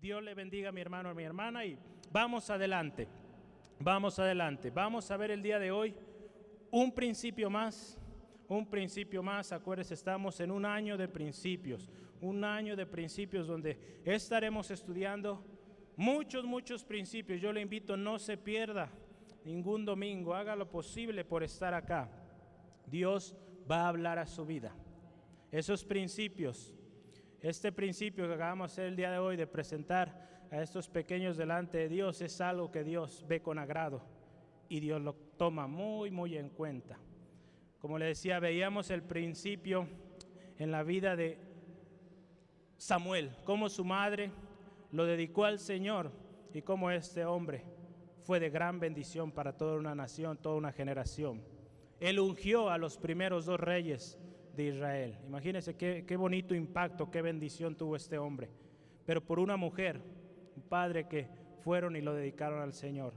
Dios le bendiga a mi hermano, a mi hermana y vamos adelante. Vamos adelante. Vamos a ver el día de hoy un principio más, un principio más. Acuérdense, estamos en un año de principios, un año de principios donde estaremos estudiando muchos, muchos principios. Yo le invito, no se pierda ningún domingo, haga lo posible por estar acá. Dios va a hablar a su vida. Esos principios este principio que acabamos de hacer el día de hoy de presentar a estos pequeños delante de Dios es algo que Dios ve con agrado y Dios lo toma muy, muy en cuenta. Como le decía, veíamos el principio en la vida de Samuel, cómo su madre lo dedicó al Señor y cómo este hombre fue de gran bendición para toda una nación, toda una generación. Él ungió a los primeros dos reyes de Israel. Imagínense qué, qué bonito impacto, qué bendición tuvo este hombre. Pero por una mujer, un padre que fueron y lo dedicaron al Señor.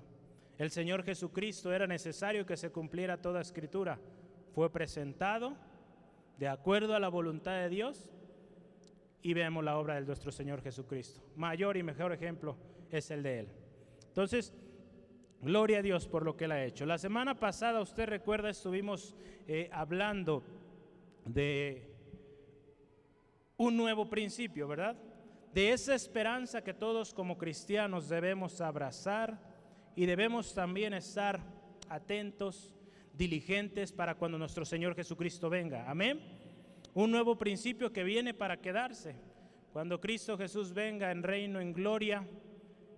El Señor Jesucristo era necesario que se cumpliera toda escritura. Fue presentado de acuerdo a la voluntad de Dios y vemos la obra de nuestro Señor Jesucristo. Mayor y mejor ejemplo es el de Él. Entonces, gloria a Dios por lo que Él ha hecho. La semana pasada, usted recuerda, estuvimos eh, hablando de un nuevo principio, ¿verdad? De esa esperanza que todos como cristianos debemos abrazar y debemos también estar atentos, diligentes para cuando nuestro Señor Jesucristo venga. Amén. Un nuevo principio que viene para quedarse. Cuando Cristo Jesús venga en reino, en gloria,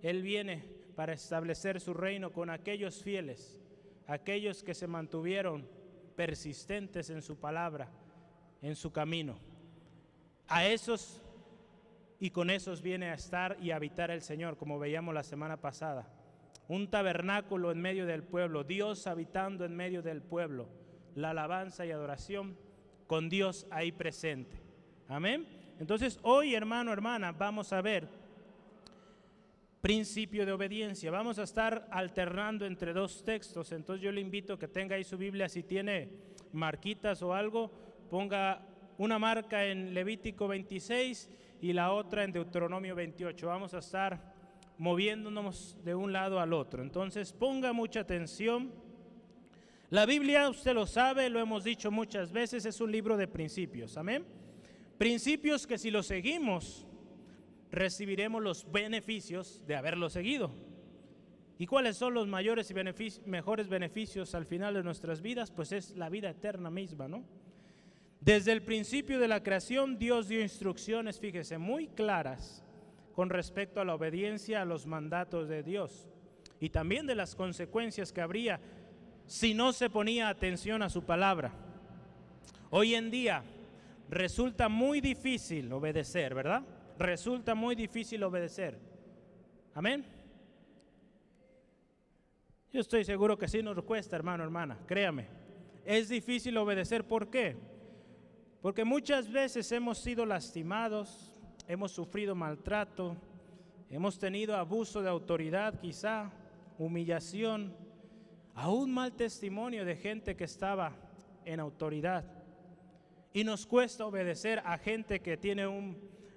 Él viene para establecer su reino con aquellos fieles, aquellos que se mantuvieron persistentes en su palabra en su camino. A esos y con esos viene a estar y habitar el Señor, como veíamos la semana pasada. Un tabernáculo en medio del pueblo, Dios habitando en medio del pueblo, la alabanza y adoración con Dios ahí presente. Amén. Entonces hoy, hermano, hermana, vamos a ver principio de obediencia. Vamos a estar alternando entre dos textos. Entonces yo le invito a que tenga ahí su Biblia si tiene marquitas o algo ponga una marca en Levítico 26 y la otra en Deuteronomio 28. Vamos a estar moviéndonos de un lado al otro. Entonces ponga mucha atención. La Biblia, usted lo sabe, lo hemos dicho muchas veces, es un libro de principios. Amén. Principios que si los seguimos, recibiremos los beneficios de haberlo seguido. ¿Y cuáles son los mayores y mejores beneficios al final de nuestras vidas? Pues es la vida eterna misma, ¿no? Desde el principio de la creación Dios dio instrucciones, fíjese, muy claras con respecto a la obediencia a los mandatos de Dios y también de las consecuencias que habría si no se ponía atención a su palabra. Hoy en día resulta muy difícil obedecer, ¿verdad? Resulta muy difícil obedecer. Amén. Yo estoy seguro que sí nos cuesta, hermano, hermana, créame. Es difícil obedecer, ¿por qué? Porque muchas veces hemos sido lastimados, hemos sufrido maltrato, hemos tenido abuso de autoridad quizá, humillación, aún mal testimonio de gente que estaba en autoridad. Y nos cuesta obedecer a gente que tiene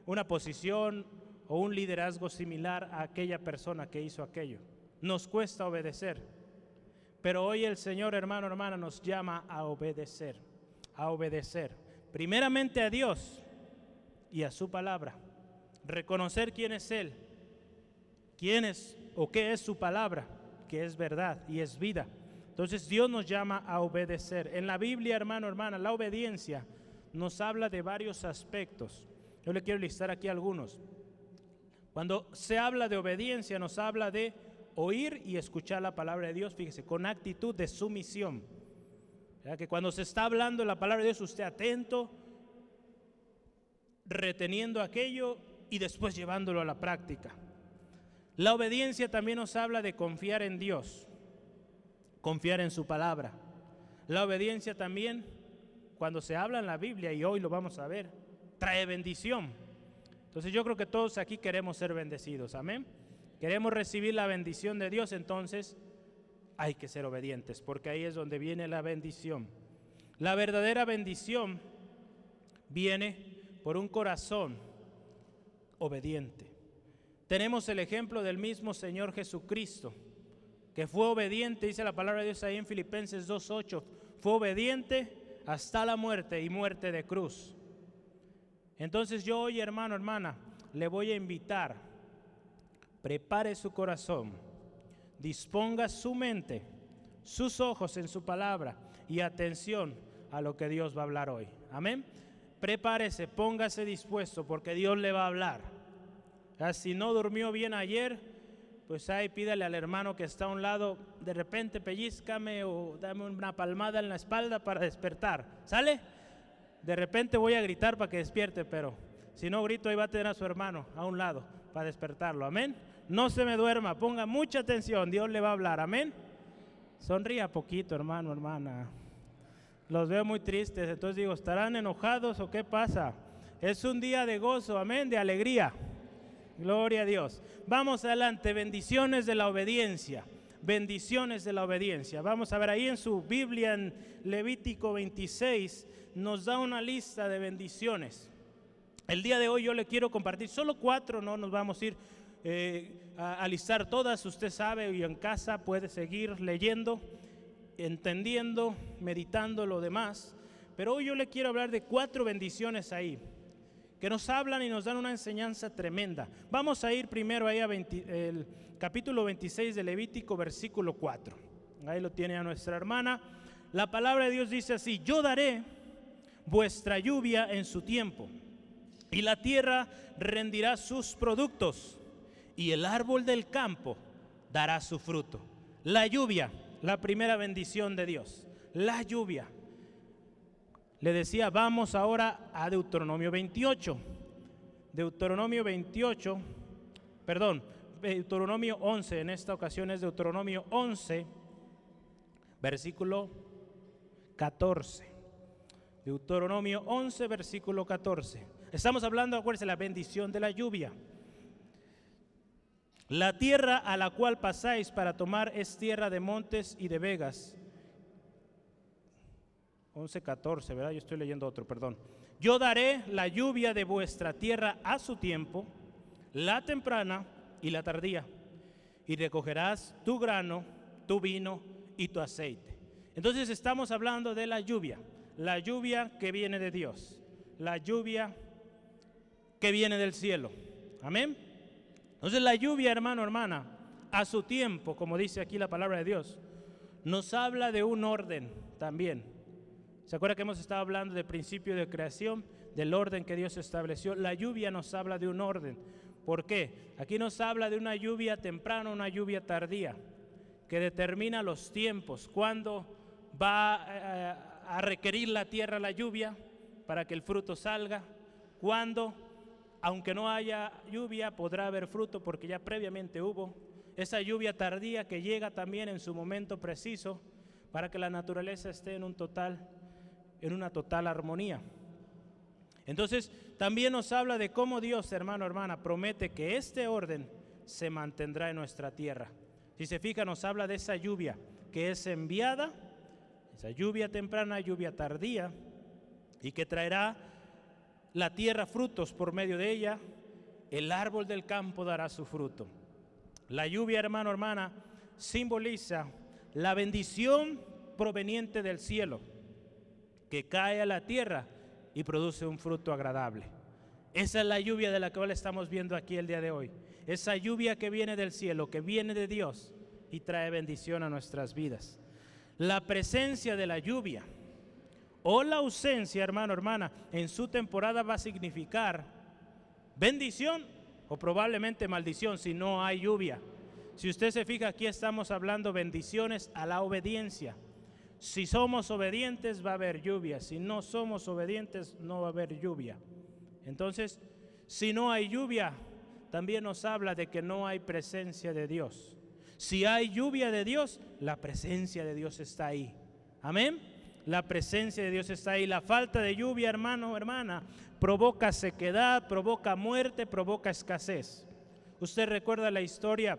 una posición o un liderazgo similar a aquella persona que hizo aquello. Nos cuesta obedecer. Pero hoy el Señor, hermano, hermana, nos llama a obedecer, a obedecer primeramente a Dios y a su palabra. Reconocer quién es Él, quién es o qué es su palabra, que es verdad y es vida. Entonces Dios nos llama a obedecer. En la Biblia, hermano, hermana, la obediencia nos habla de varios aspectos. Yo le quiero listar aquí algunos. Cuando se habla de obediencia, nos habla de oír y escuchar la palabra de Dios, fíjese, con actitud de sumisión. Que cuando se está hablando la palabra de Dios, usted atento, reteniendo aquello y después llevándolo a la práctica. La obediencia también nos habla de confiar en Dios, confiar en su palabra. La obediencia también, cuando se habla en la Biblia, y hoy lo vamos a ver, trae bendición. Entonces yo creo que todos aquí queremos ser bendecidos, amén. Queremos recibir la bendición de Dios, entonces hay que ser obedientes, porque ahí es donde viene la bendición. La verdadera bendición viene por un corazón obediente. Tenemos el ejemplo del mismo Señor Jesucristo, que fue obediente, dice la palabra de Dios ahí en Filipenses 2.8, fue obediente hasta la muerte y muerte de cruz. Entonces yo hoy, hermano, hermana, le voy a invitar, prepare su corazón, disponga su mente, sus ojos en su palabra y atención a lo que Dios va a hablar hoy. Amén. Prepárese, póngase dispuesto porque Dios le va a hablar. Si no durmió bien ayer, pues ahí pídale al hermano que está a un lado, de repente pellizcame o dame una palmada en la espalda para despertar. ¿Sale? De repente voy a gritar para que despierte, pero si no grito ahí va a tener a su hermano a un lado para despertarlo. Amén. No se me duerma, ponga mucha atención, Dios le va a hablar. Amén. Sonría poquito, hermano, hermana los veo muy tristes, entonces digo, ¿estarán enojados o qué pasa? Es un día de gozo, amén, de alegría. Gloria a Dios. Vamos adelante, bendiciones de la obediencia. Bendiciones de la obediencia. Vamos a ver ahí en su Biblia, en Levítico 26, nos da una lista de bendiciones. El día de hoy yo le quiero compartir solo cuatro, no nos vamos a ir eh, a, a listar todas. Usted sabe y en casa puede seguir leyendo entendiendo, meditando lo demás. Pero hoy yo le quiero hablar de cuatro bendiciones ahí, que nos hablan y nos dan una enseñanza tremenda. Vamos a ir primero ahí a capítulo 26 de Levítico, versículo 4. Ahí lo tiene a nuestra hermana. La palabra de Dios dice así, yo daré vuestra lluvia en su tiempo, y la tierra rendirá sus productos, y el árbol del campo dará su fruto. La lluvia la primera bendición de Dios, la lluvia. Le decía, vamos ahora a Deuteronomio 28. Deuteronomio 28, perdón, Deuteronomio 11, en esta ocasión es Deuteronomio 11, versículo 14. Deuteronomio 11, versículo 14. Estamos hablando, acuérdense, la bendición de la lluvia. La tierra a la cual pasáis para tomar es tierra de montes y de vegas. 11.14, ¿verdad? Yo estoy leyendo otro, perdón. Yo daré la lluvia de vuestra tierra a su tiempo, la temprana y la tardía, y recogerás tu grano, tu vino y tu aceite. Entonces estamos hablando de la lluvia, la lluvia que viene de Dios, la lluvia que viene del cielo. Amén. Entonces la lluvia, hermano, hermana, a su tiempo, como dice aquí la palabra de Dios, nos habla de un orden también. ¿Se acuerda que hemos estado hablando del principio de creación, del orden que Dios estableció? La lluvia nos habla de un orden. ¿Por qué? Aquí nos habla de una lluvia temprana, una lluvia tardía, que determina los tiempos, cuándo va eh, a requerir la tierra la lluvia para que el fruto salga, cuándo aunque no haya lluvia, podrá haber fruto porque ya previamente hubo. Esa lluvia tardía que llega también en su momento preciso para que la naturaleza esté en un total en una total armonía. Entonces, también nos habla de cómo Dios, hermano, hermana, promete que este orden se mantendrá en nuestra tierra. Si se fija, nos habla de esa lluvia que es enviada, esa lluvia temprana, lluvia tardía, y que traerá la tierra frutos por medio de ella, el árbol del campo dará su fruto. La lluvia, hermano, hermana, simboliza la bendición proveniente del cielo, que cae a la tierra y produce un fruto agradable. Esa es la lluvia de la cual estamos viendo aquí el día de hoy. Esa lluvia que viene del cielo, que viene de Dios y trae bendición a nuestras vidas. La presencia de la lluvia o la ausencia, hermano, hermana, en su temporada va a significar bendición o probablemente maldición si no hay lluvia. Si usted se fija, aquí estamos hablando bendiciones a la obediencia. Si somos obedientes va a haber lluvia, si no somos obedientes no va a haber lluvia. Entonces, si no hay lluvia, también nos habla de que no hay presencia de Dios. Si hay lluvia de Dios, la presencia de Dios está ahí. Amén la presencia de Dios está ahí. La falta de lluvia, hermano, hermana, provoca sequedad, provoca muerte, provoca escasez. Usted recuerda la historia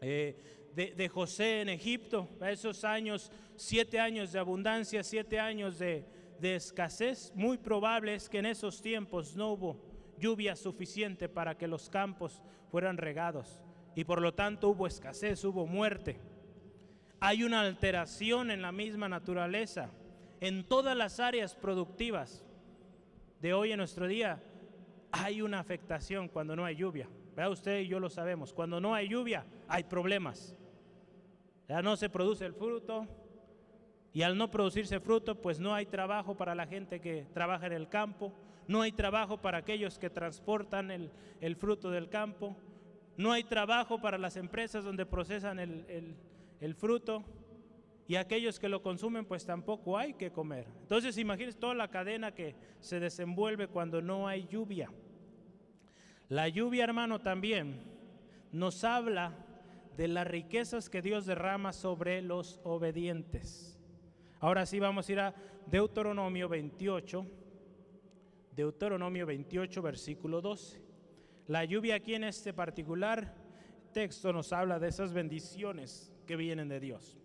eh, de, José en Egipto, esos años, siete años de abundancia, siete años de, de escasez. Muy probable es que en esos tiempos no hubo lluvia suficiente para que los campos fueran regados y por lo tanto hubo escasez, hubo muerte. Hay una alteración en la misma naturaleza, en todas las áreas productivas de hoy en nuestro día. Hay una afectación cuando no hay lluvia. Vea usted y yo lo sabemos. Cuando no hay lluvia hay problemas. Ya no se produce el fruto, y al no producirse fruto, pues no hay trabajo para la gente que trabaja en el campo, no hay trabajo para aquellos que transportan el, fruto del campo, no hay trabajo para las empresas donde procesan el, el fruto y aquellos que lo consumen pues tampoco hay que comer. Entonces imagínense toda la cadena que se desenvuelve cuando no hay lluvia. La lluvia, hermano, también nos habla de las riquezas que Dios derrama sobre los obedientes. Ahora sí vamos a ir a Deuteronomio 28, Deuteronomio 28, versículo 12. La lluvia aquí en este particular texto nos habla de esas bendiciones que vienen de Dios.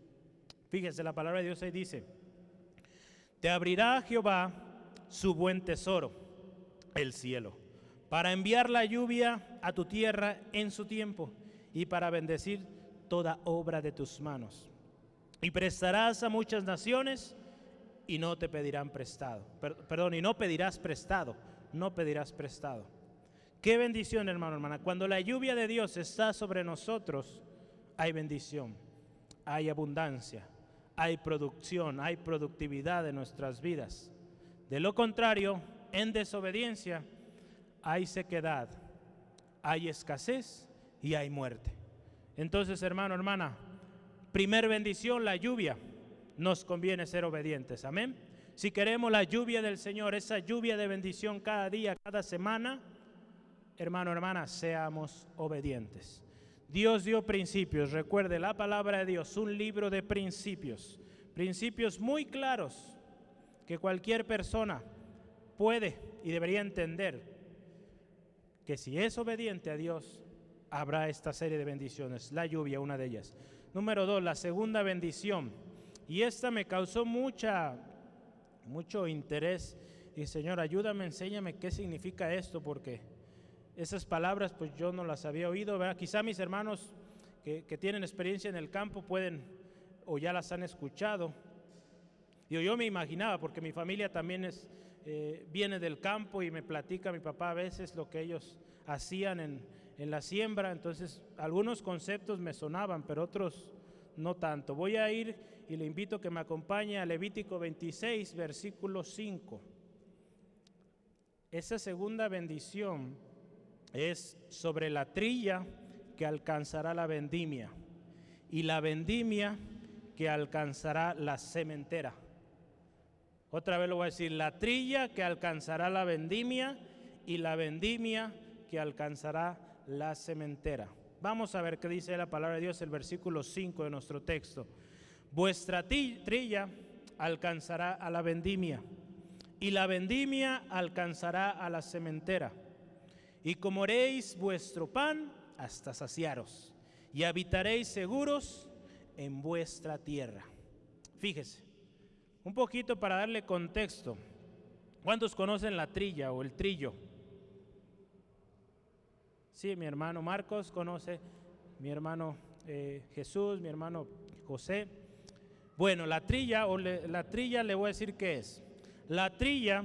Fíjese, la palabra de Dios ahí dice, te abrirá Jehová su buen tesoro, el cielo, para enviar la lluvia a tu tierra en su tiempo y para bendecir toda obra de tus manos. Y prestarás a muchas naciones y no te pedirán prestado. perdón, y no pedirás prestado, no pedirás prestado. Qué bendición, hermano, hermana. Cuando la lluvia de Dios está sobre nosotros, hay bendición, hay abundancia, hay producción, hay productividad en nuestras vidas. De lo contrario, en desobediencia hay sequedad, hay escasez y hay muerte. Entonces, hermano, hermana, Primer bendición, la lluvia. Nos conviene ser obedientes. Amén. Si queremos la lluvia del Señor, esa lluvia de bendición cada día, cada semana, hermano, hermana, seamos obedientes. Dios dio principios. Recuerde la palabra de Dios, un libro de principios. Principios muy claros que cualquier persona puede y debería entender que si es obediente a Dios, habrá esta serie de bendiciones. La lluvia, una de ellas. Número dos, la segunda bendición. Y esta me causó mucha, mucho interés. Y Señor, ayúdame, enséñame qué significa esto, porque esas palabras pues yo no las había oído. Quizá mis hermanos que, tienen experiencia en el campo pueden o ya las han escuchado. Yo, yo me imaginaba, porque mi familia también es, eh, viene del campo y me platica mi papá a veces lo que ellos hacían en, en la siembra, entonces algunos conceptos me sonaban, pero otros no tanto. Voy a ir y le invito a que me acompañe a Levítico 26, versículo 5. Esa segunda bendición es sobre la trilla que alcanzará la vendimia y la vendimia que alcanzará la cementera. Otra vez lo voy a decir, la trilla que alcanzará la vendimia y la vendimia que alcanzará la cementera. Vamos a ver qué dice la palabra de Dios, el versículo 5 de nuestro texto. Vuestra trilla alcanzará a la vendimia y la vendimia alcanzará a la cementera. Y comeréis vuestro pan hasta saciaros y habitaréis seguros en vuestra tierra. Fíjese, un poquito para darle contexto. ¿Cuántos conocen la trilla o el trillo? Sí, mi hermano Marcos conoce, mi hermano eh, Jesús, mi hermano José. Bueno, la trilla, o la trilla le voy a decir qué es. La trilla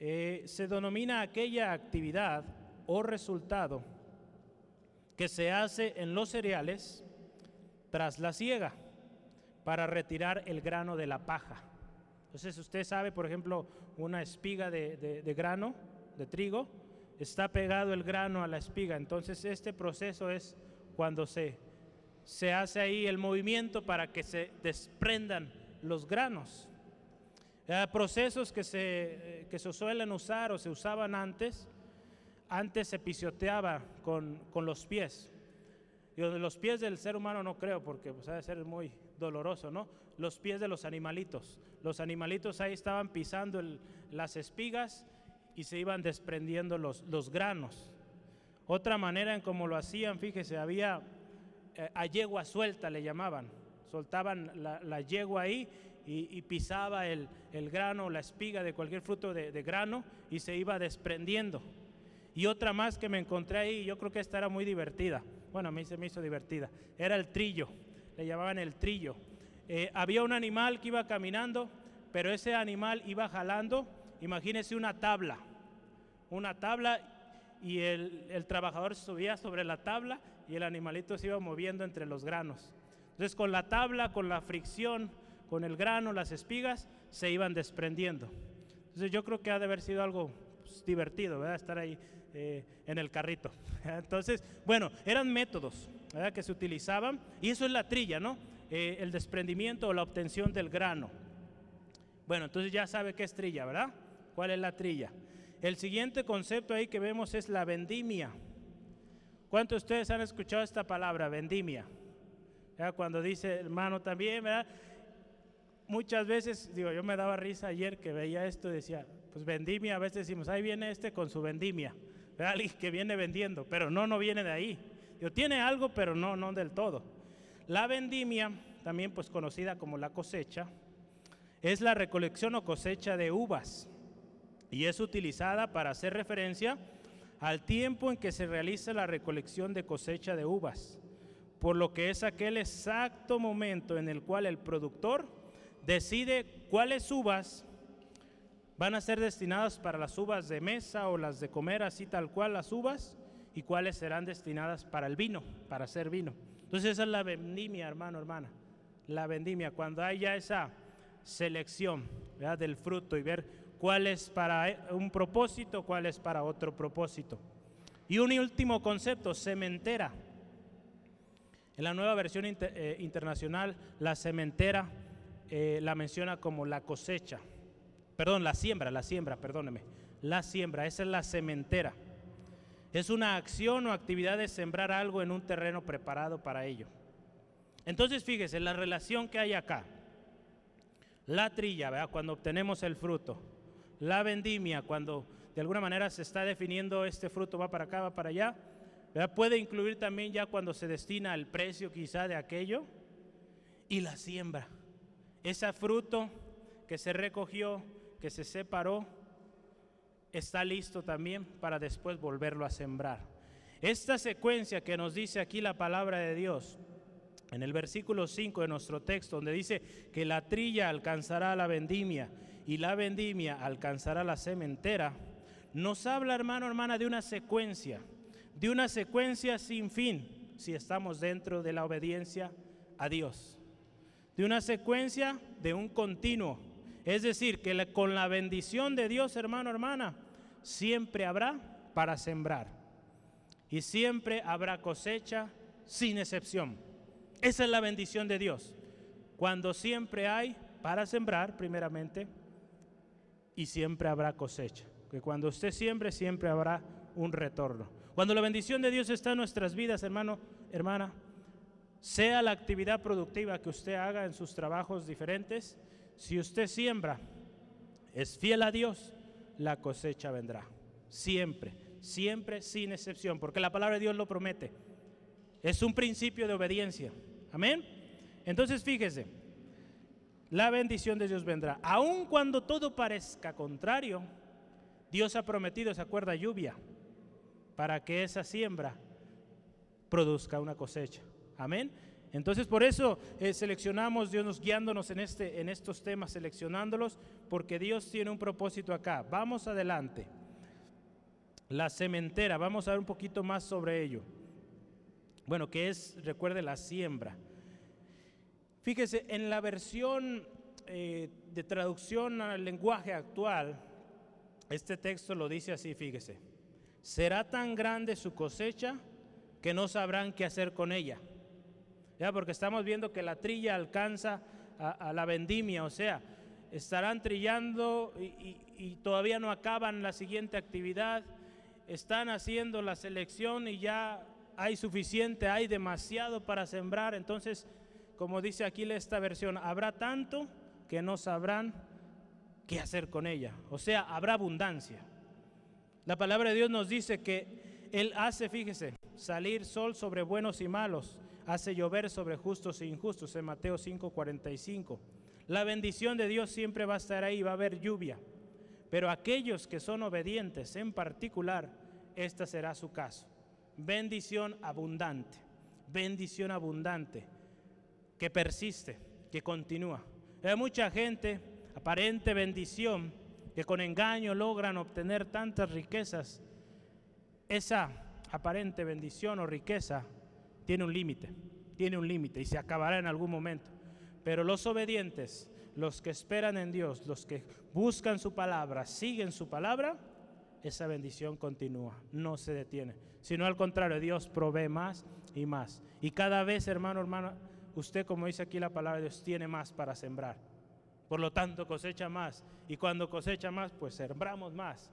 eh, se denomina aquella actividad o resultado que se hace en los cereales tras la siega para retirar el grano de la paja. Entonces usted sabe, por ejemplo, una espiga de grano, de trigo, está pegado el grano a la espiga. Entonces este proceso es cuando se, se hace ahí el movimiento para que se desprendan los granos. Procesos que se, que se suelen usar o se usaban antes, antes se pisoteaba con, con los pies. De los pies del ser humano no creo, porque pues, de ser muy doloroso, ¿no? Los pies de los animalitos. Los animalitos ahí estaban pisando las espigas y se iban desprendiendo los, los granos. Otra manera en cómo lo hacían, fíjese, había eh, a yegua suelta, le llamaban. Soltaban la, yegua ahí y, pisaba el, grano, la espiga de cualquier fruto de, de grano y se iba desprendiendo. Y otra más que me encontré ahí, yo creo que esta era muy divertida. Bueno, a mí se me hizo divertida. Era el trillo, le llamaban el trillo. Eh, había un animal que iba caminando, pero ese animal iba jalando, imagínese una tabla, una tabla y el, el trabajador subía sobre la tabla y el animalito se iba moviendo entre los granos. Entonces con la tabla, con la fricción, con el grano, las espigas, se iban desprendiendo. Entonces yo creo que ha de haber sido algo pues, divertido, ¿verdad? Estar ahí eh, en el carrito. Entonces, bueno, eran métodos que se utilizaban y eso es la trilla, ¿no? Eh, el desprendimiento o la obtención del grano. Bueno, entonces ya sabe qué es trilla, ¿verdad? ¿Cuál es la trilla? El siguiente concepto ahí que vemos es la vendimia. ¿Cuántos de ustedes han escuchado esta palabra, vendimia? Cuando dice hermano también, ¿verdad? Muchas veces, digo, yo me daba risa ayer que veía esto y decía, pues vendimia, a veces decimos, ahí viene este con su vendimia alguien que viene vendiendo, pero no, no viene de ahí. tiene algo, pero no, no del todo. La vendimia, también pues conocida como la cosecha, es la recolección o cosecha de uvas y es utilizada para hacer referencia al tiempo en que se realiza la recolección de cosecha de uvas, por lo que es aquel exacto momento en el cual el productor decide cuáles uvas van a ser destinadas para las uvas de mesa o las de comer así tal cual las uvas y cuáles serán destinadas para el vino, para hacer vino. Entonces esa es la vendimia, hermano, hermana. La vendimia, cuando haya esa selección del fruto y ver cuál es para un propósito, cuál es para otro propósito. Y un último concepto, cementera. En la nueva versión eh, internacional, la cementera eh, la menciona como la cosecha. Perdón, la siembra, la siembra, perdóneme. La siembra, esa es la cementera. Es una acción o actividad de sembrar algo en un terreno preparado para ello. Entonces, fíjese, la relación que hay acá. La trilla, ¿verdad? cuando obtenemos el fruto. La vendimia, cuando de alguna manera se está definiendo este fruto va para acá, va para allá. ¿verdad? Puede incluir también ya cuando se destina el precio quizá de aquello. Y la siembra. Ese fruto que se recogió, que se separó está listo también para después volverlo a sembrar. Esta secuencia que nos dice aquí la palabra de Dios, en el versículo 5 de nuestro texto, donde dice que la trilla alcanzará la vendimia y la vendimia alcanzará la cementera, nos habla, hermano, hermana, de una secuencia, de una secuencia sin fin, si estamos dentro de la obediencia a Dios, de una secuencia de un continuo es decir, que con la bendición de Dios, hermano, hermana, siempre habrá para sembrar. Y siempre habrá cosecha sin excepción. Esa es la bendición de Dios. Cuando siempre hay para sembrar, primeramente, y siempre habrá cosecha. Que cuando usted siembre, siempre habrá un retorno. Cuando la bendición de Dios está en nuestras vidas, hermano, hermana, sea la actividad productiva que usted haga en sus trabajos diferentes, si usted siembra, es fiel a Dios, la cosecha vendrá. Siempre, siempre sin excepción, porque la palabra de Dios lo promete. Es un principio de obediencia. Amén. Entonces fíjese, la bendición de Dios vendrá. Aun cuando todo parezca contrario, Dios ha prometido, se acuerda, lluvia, para que esa siembra produzca una cosecha. Amén. Entonces por eso eh, seleccionamos, Dios nos guiándonos en, este, en estos temas, seleccionándolos, porque Dios tiene un propósito acá. Vamos adelante. La cementera, vamos a ver un poquito más sobre ello. Bueno, que es, recuerde, la siembra. Fíjese, en la versión eh, de traducción al lenguaje actual, este texto lo dice así, fíjese. Será tan grande su cosecha que no sabrán qué hacer con ella porque estamos viendo que la trilla alcanza a, la vendimia, o sea, estarán trillando y, y, todavía no acaban la siguiente actividad, están haciendo la selección y ya hay suficiente, hay demasiado para sembrar, entonces, como dice aquí esta versión, habrá tanto que no sabrán qué hacer con ella, o sea, habrá abundancia. La palabra de Dios nos dice que Él hace, fíjese, salir sol sobre buenos y malos hace llover sobre justos e injustos en Mateo 5:45. La bendición de Dios siempre va a estar ahí, va a haber lluvia. Pero aquellos que son obedientes en particular, este será su caso. Bendición abundante, bendición abundante, que persiste, que continúa. Hay mucha gente, aparente bendición, que con engaño logran obtener tantas riquezas. Esa aparente bendición o riqueza tiene un límite, tiene un límite y se acabará en algún momento. Pero los obedientes, los que esperan en Dios, los que buscan su palabra, siguen su palabra, esa bendición continúa, no se detiene. Sino al contrario, Dios provee más y más. Y cada vez, hermano, hermana, usted, como dice aquí la palabra de Dios, tiene más para sembrar. Por lo tanto, cosecha más. Y cuando cosecha más, pues sembramos más.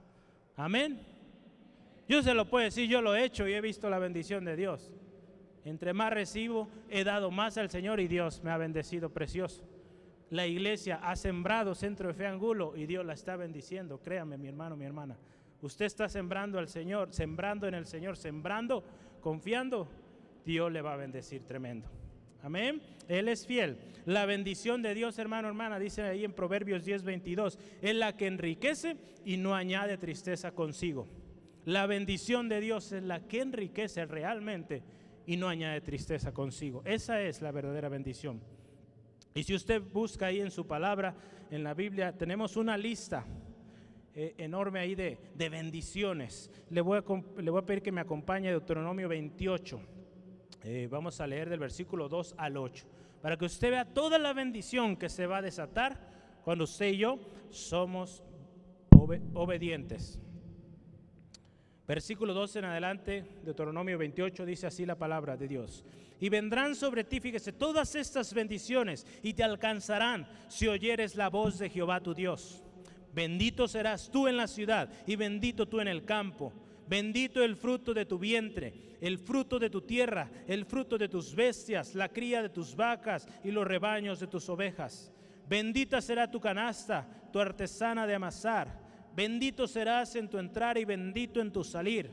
Amén. Yo se lo puedo decir, yo lo he hecho y he visto la bendición de Dios. Entre más recibo, he dado más al Señor y Dios me ha bendecido precioso. La iglesia ha sembrado centro de fe angulo y Dios la está bendiciendo. Créame, mi hermano, mi hermana. Usted está sembrando al Señor, sembrando en el Señor, sembrando, confiando, Dios le va a bendecir tremendo. Amén. Él es fiel. La bendición de Dios, hermano, hermana, dice ahí en Proverbios 10, 22, es la que enriquece y no añade tristeza consigo. La bendición de Dios es la que enriquece realmente y no añade tristeza consigo. Esa es la verdadera bendición. Y si usted busca ahí en su palabra, en la Biblia, tenemos una lista eh, enorme ahí de, bendiciones. Le voy, a, le voy, a, pedir que me acompañe Deuteronomio 28. Eh, vamos a leer del versículo 2 al 8, para que usted vea toda la bendición que se va a desatar cuando usted y yo somos obedientes. Versículo 12 en adelante, Deuteronomio 28, dice así la palabra de Dios. Y vendrán sobre ti, fíjese, todas estas bendiciones y te alcanzarán si oyeres la voz de Jehová tu Dios. Bendito serás tú en la ciudad y bendito tú en el campo. Bendito el fruto de tu vientre, el fruto de tu tierra, el fruto de tus bestias, la cría de tus vacas y los rebaños de tus ovejas. Bendita será tu canasta, tu artesana de amasar Bendito serás en tu entrar y bendito en tu salir.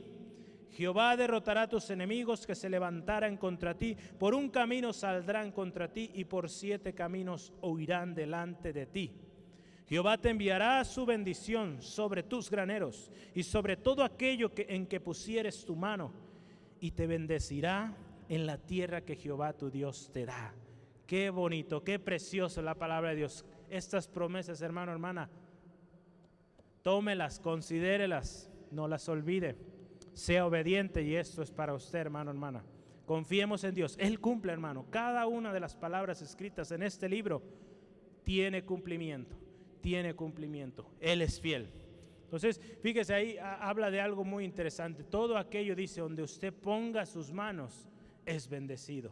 Jehová derrotará a tus enemigos que se levantaran contra ti. Por un camino saldrán contra ti y por siete caminos huirán delante de ti. Jehová te enviará su bendición sobre tus graneros y sobre todo aquello que, en que pusieres tu mano y te bendecirá en la tierra que Jehová tu Dios te da. Qué bonito, qué precioso la palabra de Dios. Estas promesas, hermano, hermana, tómelas, considérelas, no las olvide. Sea obediente y esto es para usted, hermano, hermana. Confiemos en Dios. Él cumple, hermano. Cada una de las palabras escritas en este libro tiene cumplimiento, tiene cumplimiento. Él es fiel. Entonces, fíjese ahí, habla de algo muy interesante. Todo aquello dice, donde usted ponga sus manos, es bendecido.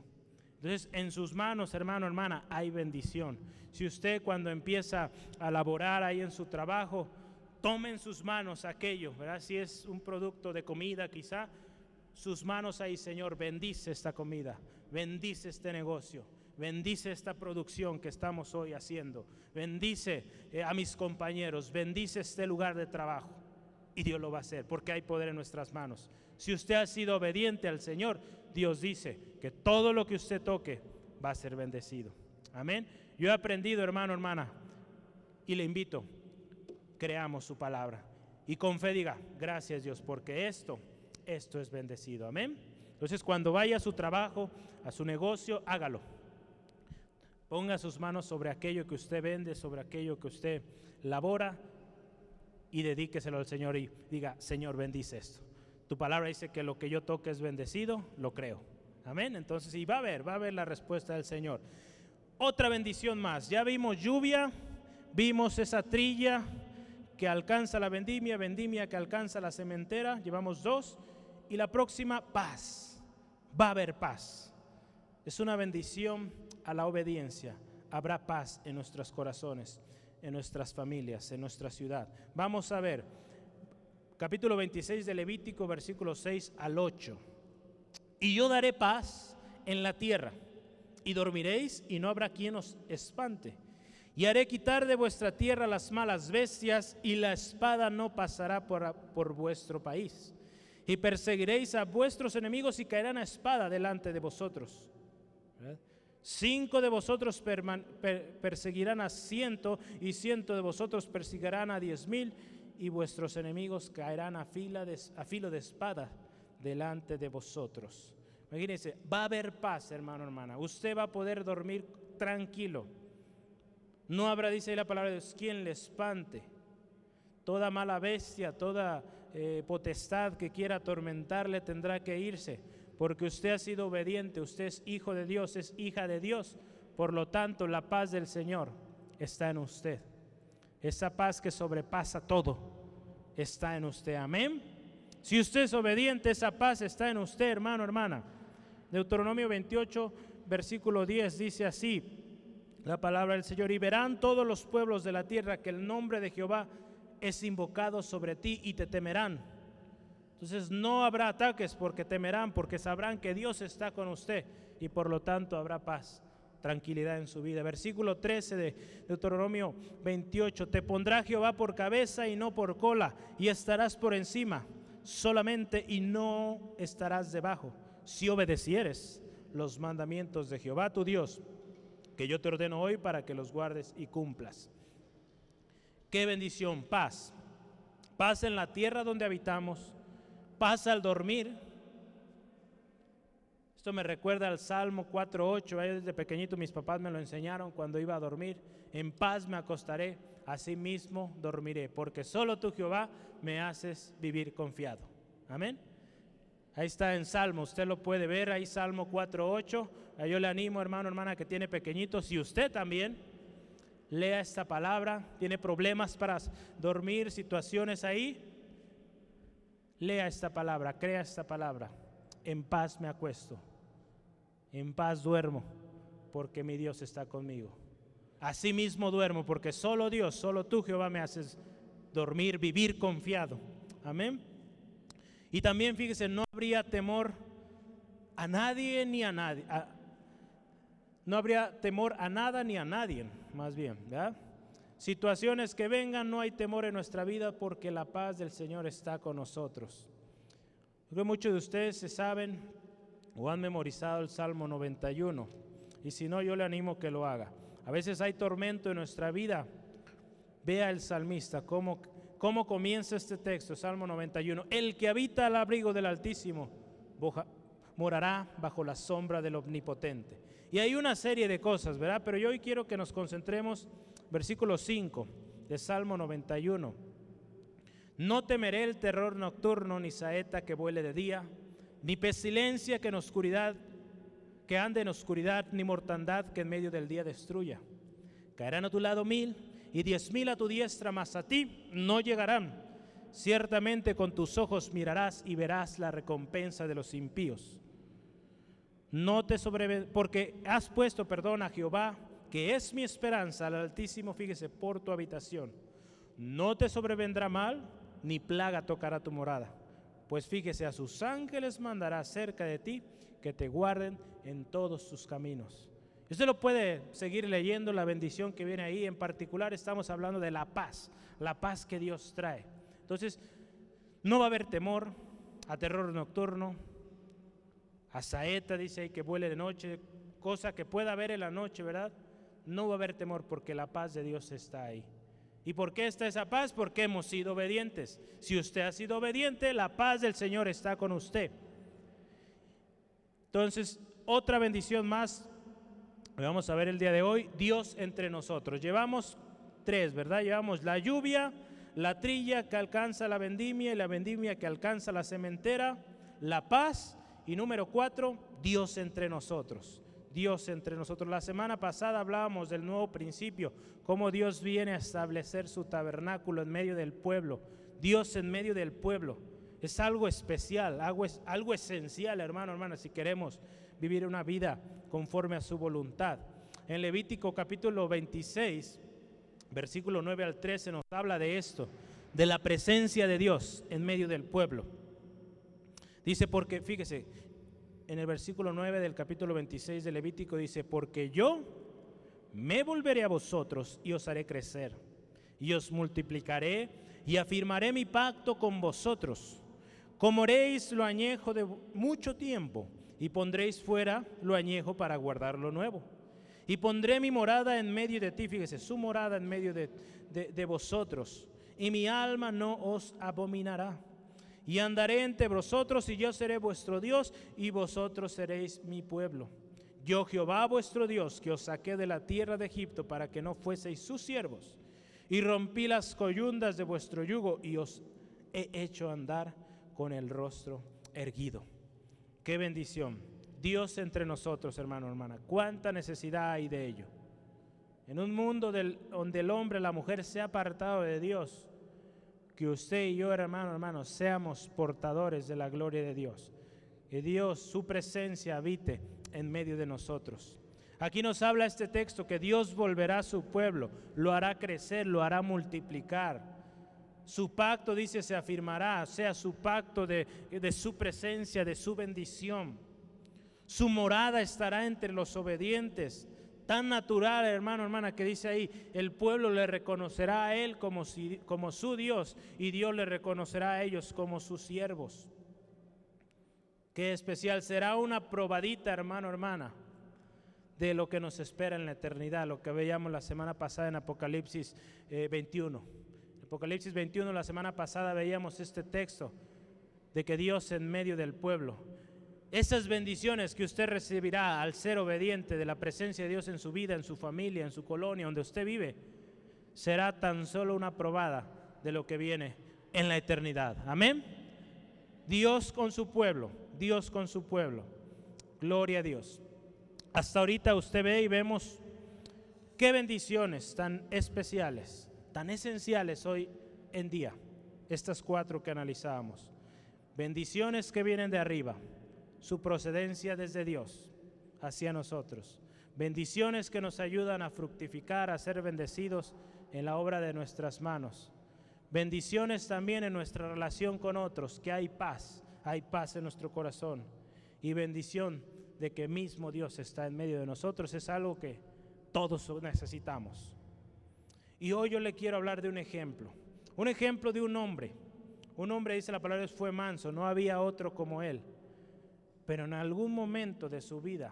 Entonces, en sus manos, hermano, hermana, hay bendición. Si usted cuando empieza a laborar ahí en su trabajo, tome en sus manos aquello, ¿verdad? Si es un producto de comida quizá, sus manos ahí, Señor, bendice esta comida, bendice este negocio, bendice esta producción que estamos hoy haciendo, bendice eh, a mis compañeros, bendice este lugar de trabajo. Y Dios lo va a hacer porque hay poder en nuestras manos. Si usted ha sido obediente al Señor, Dios dice que todo lo que usted toque va a ser bendecido. Amén. Yo he aprendido, hermano, hermana, y le invito, creamos su palabra. Y con fe diga, gracias Dios, porque esto, esto es bendecido. Amén. Entonces cuando vaya a su trabajo, a su negocio, hágalo. Ponga sus manos sobre aquello que usted vende, sobre aquello que usted labora y dedíqueselo al Señor y diga, Señor, bendice esto. Tu palabra dice que lo que yo toque es bendecido, lo creo. Amén. Entonces, y va a ver, va a ver la respuesta del Señor. Otra bendición más. Ya vimos lluvia, vimos esa trilla, que alcanza la vendimia, vendimia que alcanza la cementera, llevamos dos, y la próxima paz, va a haber paz. Es una bendición a la obediencia, habrá paz en nuestros corazones, en nuestras familias, en nuestra ciudad. Vamos a ver, capítulo 26 de Levítico, versículo 6 al 8. Y yo daré paz en la tierra, y dormiréis y no habrá quien os espante y haré quitar de vuestra tierra las malas bestias, y la espada no pasará por, por vuestro país. Y perseguiréis a vuestros enemigos y caerán a espada delante de vosotros. Cinco de vosotros perseguirán a ciento y ciento de vosotros perseguirán a diez mil y vuestros enemigos caerán a, fila a filo de espada delante de vosotros. Imagínense, va a haber paz, hermano, hermana. Usted va a poder dormir tranquilo. No habrá, dice la palabra de Dios, quien le espante. Toda mala bestia, toda eh, potestad que quiera atormentarle tendrá que irse porque usted ha sido obediente, usted es hijo de Dios, es hija de Dios. Por lo tanto, la paz del Señor está en usted. Esa paz que sobrepasa todo está en usted. Amén. Si usted es obediente, esa paz está en usted, hermano, hermana. Deuteronomio 28, versículo 10 dice así, la palabra del Señor, y verán todos los pueblos de la tierra que el nombre de Jehová es invocado sobre ti y te temerán entonces no habrá ataques porque temerán, porque sabrán que Dios está con usted y por lo tanto habrá paz, tranquilidad en su vida. Versículo 13 de Deuteronomio 28, te pondrá Jehová por cabeza y no por cola y estarás por encima solamente y no estarás debajo si obedecieres los mandamientos de Jehová tu Dios, que yo te ordeno hoy para que los guardes y cumplas. Qué bendición, paz. Paz en la tierra donde habitamos pasa al dormir. Esto me recuerda al Salmo 4.8, desde pequeñito mis papás me lo enseñaron cuando iba a dormir. En paz me acostaré, así mismo dormiré, porque solo tú Jehová me haces vivir confiado. Amén. Ahí está en Salmo, usted lo puede ver, ahí Salmo 4.8. Yo le animo, hermano, hermana, que tiene pequeñitos, si usted también lea esta palabra, tiene problemas para dormir, situaciones ahí, Lea esta palabra, crea esta palabra. En paz me acuesto, en paz duermo, porque mi Dios está conmigo. Así mismo duermo, porque solo Dios, solo tú Jehová me haces dormir, vivir confiado. Amén. Y también fíjese, no habría temor a nadie ni a nadie. No habría temor a nada ni a nadie, más bien, ¿verdad? situaciones que vengan, no hay temor en nuestra vida porque la paz del Señor está con nosotros. Creo que muchos de ustedes se saben o han memorizado el Salmo 91 y si no, yo le animo que lo haga. A veces hay tormento en nuestra vida. Vea el salmista cómo, cómo comienza este texto, Salmo 91. El que habita al abrigo del Altísimo morará bajo la sombra del Omnipotente. Y hay una serie de cosas, ¿verdad? Pero yo hoy quiero que nos concentremos versículo 5 de Salmo 91. No temeré el terror nocturno, ni saeta que vuele de día, ni pestilencia que en oscuridad, que ande en oscuridad, ni mortandad que en medio del día destruya. Caerán a tu lado mil y diez mil a tu diestra, mas a ti no llegarán. Ciertamente con tus ojos mirarás y verás la recompensa de los impíos. No te porque has puesto perdón a Jehová que es mi esperanza al Altísimo, fíjese, por tu habitación. No te sobrevendrá mal, ni plaga tocará tu morada. Pues fíjese, a sus ángeles mandará cerca de ti que te guarden en todos tus caminos. Usted lo puede seguir leyendo, la bendición que viene ahí. En particular estamos hablando de la paz, la paz que Dios trae. Entonces, no va a haber temor a terror nocturno, a saeta, dice ahí que vuele de noche, cosa que pueda haber en la noche, ¿verdad? no va a haber temor porque la paz de Dios está ahí. ¿Y por qué está esa paz? Porque hemos sido obedientes. Si usted ha sido obediente, la paz del Señor está con usted. Entonces, otra bendición más, vamos a ver el día de hoy, Dios entre nosotros. Llevamos tres, ¿verdad? Llevamos la lluvia, la trilla que alcanza la vendimia y la vendimia que alcanza la cementera, la paz y número cuatro, Dios entre nosotros. Dios entre nosotros. La semana pasada hablábamos del nuevo principio, cómo Dios viene a establecer su tabernáculo en medio del pueblo. Dios en medio del pueblo. Es algo especial, algo, algo esencial, hermano, hermana, si queremos vivir una vida conforme a su voluntad. En Levítico capítulo 26, versículo 9 al 13 nos habla de esto, de la presencia de Dios en medio del pueblo. Dice porque, fíjese, en el versículo 9 del capítulo 26 de Levítico dice, porque yo me volveré a vosotros y os haré crecer, y os multiplicaré y afirmaré mi pacto con vosotros. Comeréis lo añejo de mucho tiempo, y pondréis fuera lo añejo para guardar lo nuevo. Y pondré mi morada en medio de ti, fíjese, su morada en medio de, de vosotros, y mi alma no os abominará. Y andaré entre vosotros, y yo seré vuestro Dios, y vosotros seréis mi pueblo. Yo Jehová vuestro Dios, que os saqué de la tierra de Egipto para que no fueseis sus siervos, y rompí las coyundas de vuestro yugo, y os he hecho andar con el rostro erguido. Qué bendición. Dios entre nosotros, hermano, hermana. Cuánta necesidad hay de ello. En un mundo donde el hombre, la mujer se ha apartado de Dios, que usted y yo, hermano, hermano, seamos portadores de la gloria de Dios. Que Dios, su presencia habite en medio de nosotros. Aquí nos habla este texto que Dios volverá a su pueblo, lo hará crecer, lo hará multiplicar. Su pacto, dice, se afirmará, sea su pacto de, de su presencia, de su bendición. Su morada estará entre los obedientes. Tan natural, hermano, hermana, que dice ahí, el pueblo le reconocerá a él como, su Dios y Dios le reconocerá a ellos como sus siervos. Qué especial, será una probadita, hermano, hermana, de lo que nos espera en la eternidad, lo que veíamos la semana pasada en Apocalipsis 21. Eh, Apocalipsis 21, la semana pasada veíamos este texto de que Dios en medio del pueblo esas bendiciones que usted recibirá al ser obediente de la presencia de Dios en su vida, en su familia, en su colonia, donde usted vive, será tan solo una probada de lo que viene en la eternidad. Amén. Dios con su pueblo, Dios con su pueblo. Gloria a Dios. Hasta ahorita usted ve y vemos qué bendiciones tan especiales, tan esenciales hoy en día, estas cuatro que analizábamos. Bendiciones que vienen de arriba su procedencia desde Dios hacia nosotros. Bendiciones que nos ayudan a fructificar, a ser bendecidos en la obra de nuestras manos. Bendiciones también en nuestra relación con otros, que hay paz, hay paz en nuestro corazón. Y bendición de que mismo Dios está en medio de nosotros es algo que todos necesitamos. Y hoy yo le quiero hablar de un ejemplo, un ejemplo de un hombre. Un hombre, dice la palabra, fue manso, no había otro como él pero en algún momento de su vida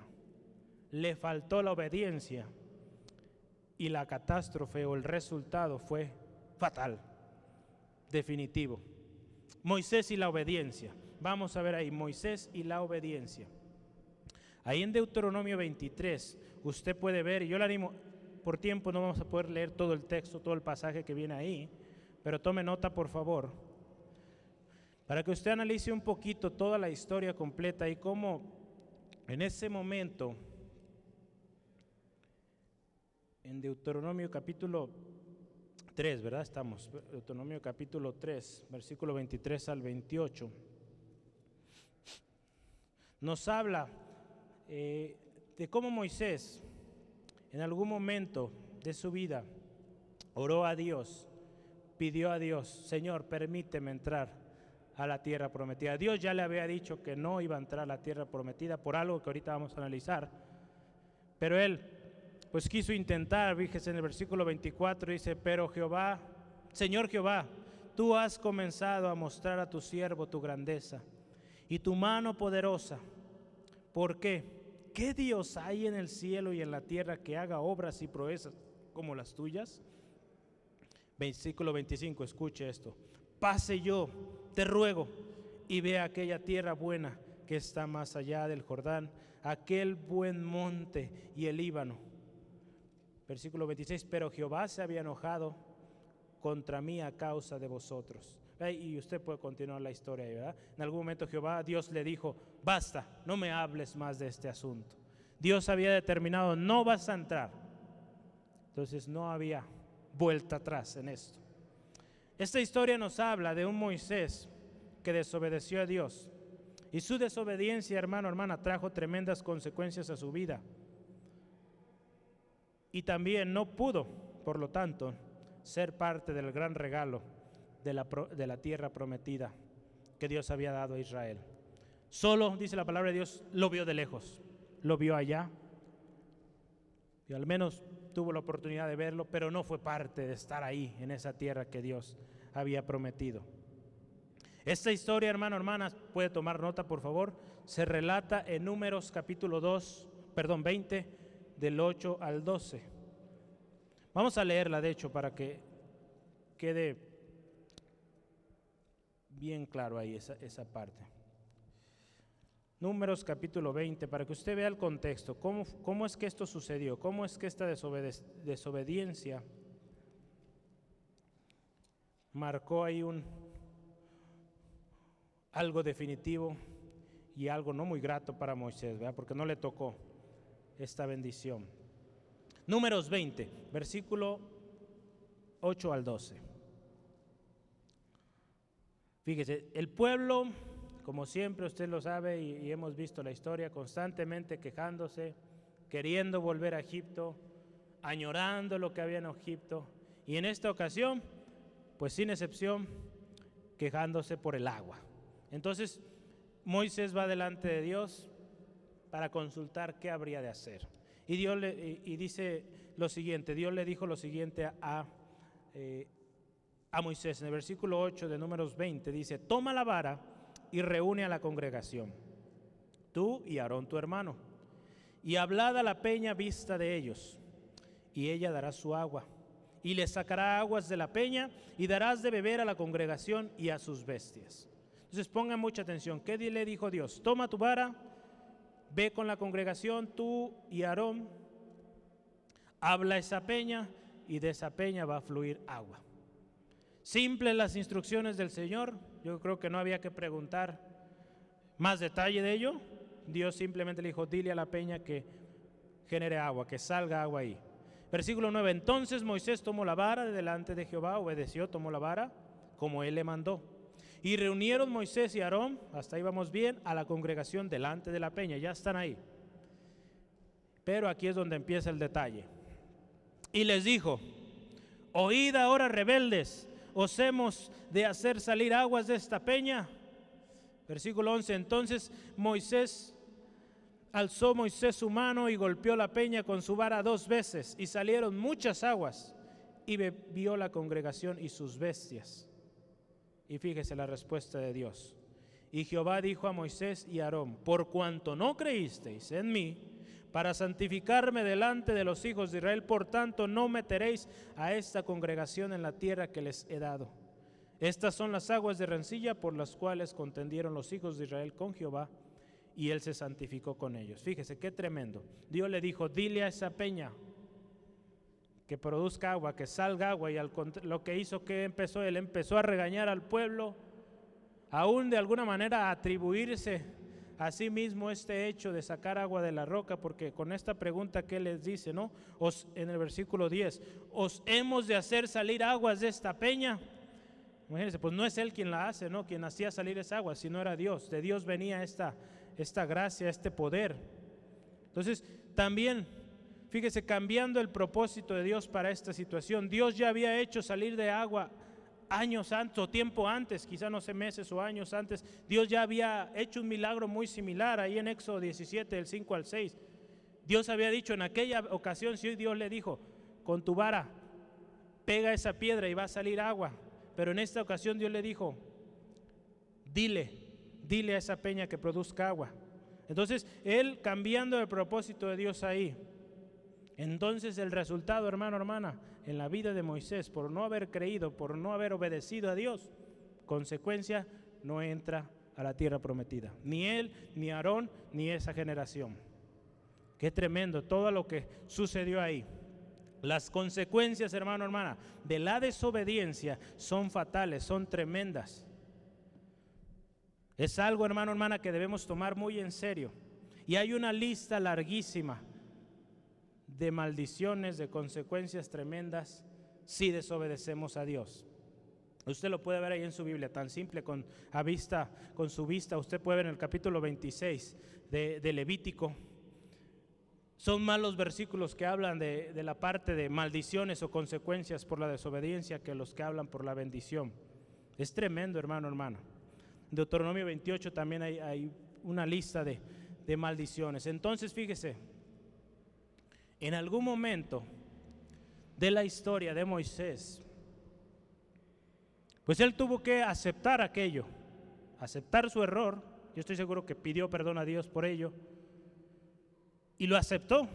le faltó la obediencia y la catástrofe o el resultado fue fatal, definitivo. Moisés y la obediencia. Vamos a ver ahí, Moisés y la obediencia. Ahí en Deuteronomio 23, usted puede ver, y yo le animo, por tiempo no vamos a poder leer todo el texto, todo el pasaje que viene ahí, pero tome nota por favor para que usted analice un poquito toda la historia completa y cómo en ese momento, en Deuteronomio capítulo 3, ¿verdad? Estamos, Deuteronomio capítulo 3, versículo 23 al 28, nos habla eh, de cómo Moisés en algún momento de su vida oró a Dios, pidió a Dios, Señor, permíteme entrar a la tierra prometida. Dios ya le había dicho que no iba a entrar a la tierra prometida por algo que ahorita vamos a analizar. Pero él, pues quiso intentar, fíjese en el versículo 24, dice, pero Jehová, Señor Jehová, tú has comenzado a mostrar a tu siervo tu grandeza y tu mano poderosa. ¿Por qué? ¿Qué Dios hay en el cielo y en la tierra que haga obras y proezas como las tuyas? Versículo 25, escuche esto pase yo, te ruego, y vea aquella tierra buena que está más allá del Jordán, aquel buen monte y el Líbano. Versículo 26, pero Jehová se había enojado contra mí a causa de vosotros. Y usted puede continuar la historia, ¿verdad? En algún momento Jehová, Dios le dijo, basta, no me hables más de este asunto. Dios había determinado, no vas a entrar. Entonces no había vuelta atrás en esto. Esta historia nos habla de un Moisés que desobedeció a Dios. Y su desobediencia, hermano, hermana, trajo tremendas consecuencias a su vida. Y también no pudo, por lo tanto, ser parte del gran regalo de la, de la tierra prometida que Dios había dado a Israel. Solo, dice la palabra de Dios, lo vio de lejos, lo vio allá. Y al menos tuvo la oportunidad de verlo, pero no fue parte de estar ahí, en esa tierra que Dios había prometido. Esta historia, hermano, hermanas, puede tomar nota, por favor, se relata en Números capítulo 2, perdón, 20, del 8 al 12. Vamos a leerla, de hecho, para que quede bien claro ahí esa, esa parte. Números capítulo 20, para que usted vea el contexto, cómo, cómo es que esto sucedió, cómo es que esta desobediencia marcó ahí un algo definitivo y algo no muy grato para Moisés, porque no le tocó esta bendición. Números 20, versículo 8 al 12. Fíjese, el pueblo, como siempre usted lo sabe y, hemos visto la historia, constantemente quejándose, queriendo volver a Egipto, añorando lo que había en Egipto, y en esta ocasión, pues sin excepción, quejándose por el agua. Entonces, Moisés va delante de Dios para consultar qué habría de hacer. Y, Dios le, y dice lo siguiente, Dios le dijo lo siguiente a, eh, a Moisés en el versículo 8 de números 20, dice, toma la vara y reúne a la congregación, tú y Aarón tu hermano, y hablad a la peña vista de ellos, y ella dará su agua, y le sacará aguas de la peña, y darás de beber a la congregación y a sus bestias. Entonces pongan mucha atención. ¿Qué le dijo Dios? Toma tu vara, ve con la congregación, tú y Aarón, habla esa peña y de esa peña va a fluir agua. Simples las instrucciones del Señor. Yo creo que no había que preguntar más detalle de ello. Dios simplemente le dijo, dile a la peña que genere agua, que salga agua ahí. Versículo 9. Entonces Moisés tomó la vara de delante de Jehová, obedeció, tomó la vara como él le mandó. Y reunieron Moisés y Aarón, hasta ahí vamos bien, a la congregación delante de la peña, ya están ahí. Pero aquí es donde empieza el detalle. Y les dijo, oíd ahora rebeldes, os hemos de hacer salir aguas de esta peña. Versículo 11, entonces Moisés, alzó Moisés su mano y golpeó la peña con su vara dos veces y salieron muchas aguas y bebió la congregación y sus bestias. Y fíjese la respuesta de Dios. Y Jehová dijo a Moisés y a Aarón, por cuanto no creísteis en mí, para santificarme delante de los hijos de Israel, por tanto no meteréis a esta congregación en la tierra que les he dado. Estas son las aguas de rencilla por las cuales contendieron los hijos de Israel con Jehová y él se santificó con ellos. Fíjese qué tremendo. Dios le dijo, dile a esa peña, que produzca agua, que salga agua. Y lo que hizo que empezó, él empezó a regañar al pueblo, aún de alguna manera a atribuirse a sí mismo este hecho de sacar agua de la roca, porque con esta pregunta que les dice, ¿no? Os, en el versículo 10, os hemos de hacer salir aguas de esta peña. Imagínense, pues no es él quien la hace, ¿no? Quien hacía salir esa agua, sino era Dios. De Dios venía esta, esta gracia, este poder. Entonces, también Fíjese, cambiando el propósito de Dios para esta situación. Dios ya había hecho salir de agua años antes o tiempo antes, quizá no sé meses o años antes. Dios ya había hecho un milagro muy similar ahí en Éxodo 17, del 5 al 6. Dios había dicho en aquella ocasión, si Dios le dijo, con tu vara, pega esa piedra y va a salir agua. Pero en esta ocasión Dios le dijo, dile, dile a esa peña que produzca agua. Entonces, él cambiando el propósito de Dios ahí, entonces el resultado, hermano, hermana, en la vida de Moisés, por no haber creído, por no haber obedecido a Dios, consecuencia, no entra a la tierra prometida. Ni él, ni Aarón, ni esa generación. Qué tremendo todo lo que sucedió ahí. Las consecuencias, hermano, hermana, de la desobediencia son fatales, son tremendas. Es algo, hermano, hermana, que debemos tomar muy en serio. Y hay una lista larguísima de maldiciones, de consecuencias tremendas si desobedecemos a Dios. Usted lo puede ver ahí en su Biblia, tan simple con, a vista, con su vista. Usted puede ver en el capítulo 26 de, Levítico. Son malos versículos que hablan de, de, la parte de maldiciones o consecuencias por la desobediencia que los que hablan por la bendición. Es tremendo, hermano, hermano. En Deuteronomio 28 también hay, hay una lista de, de maldiciones. Entonces, fíjese, en algún momento de la historia de Moisés, pues él tuvo que aceptar aquello, aceptar su error, Yo estoy seguro que pidió perdón a Dios por ello. Y lo aceptó,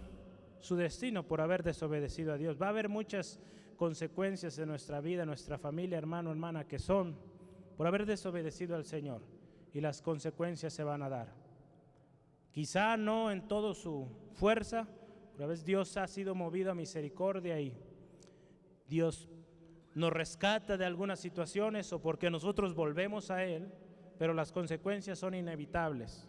su destino, por haber desobedecido a Dios. Va a haber muchas consecuencias en nuestra vida, en nuestra familia, hermano, hermana, que son por haber desobedecido al Señor. Y las consecuencias se van a dar. Quizá no en toda su fuerza, pero a veces Dios ha sido movido a misericordia y Dios nos rescata de algunas situaciones o porque nosotros volvemos a Él, pero las consecuencias son inevitables.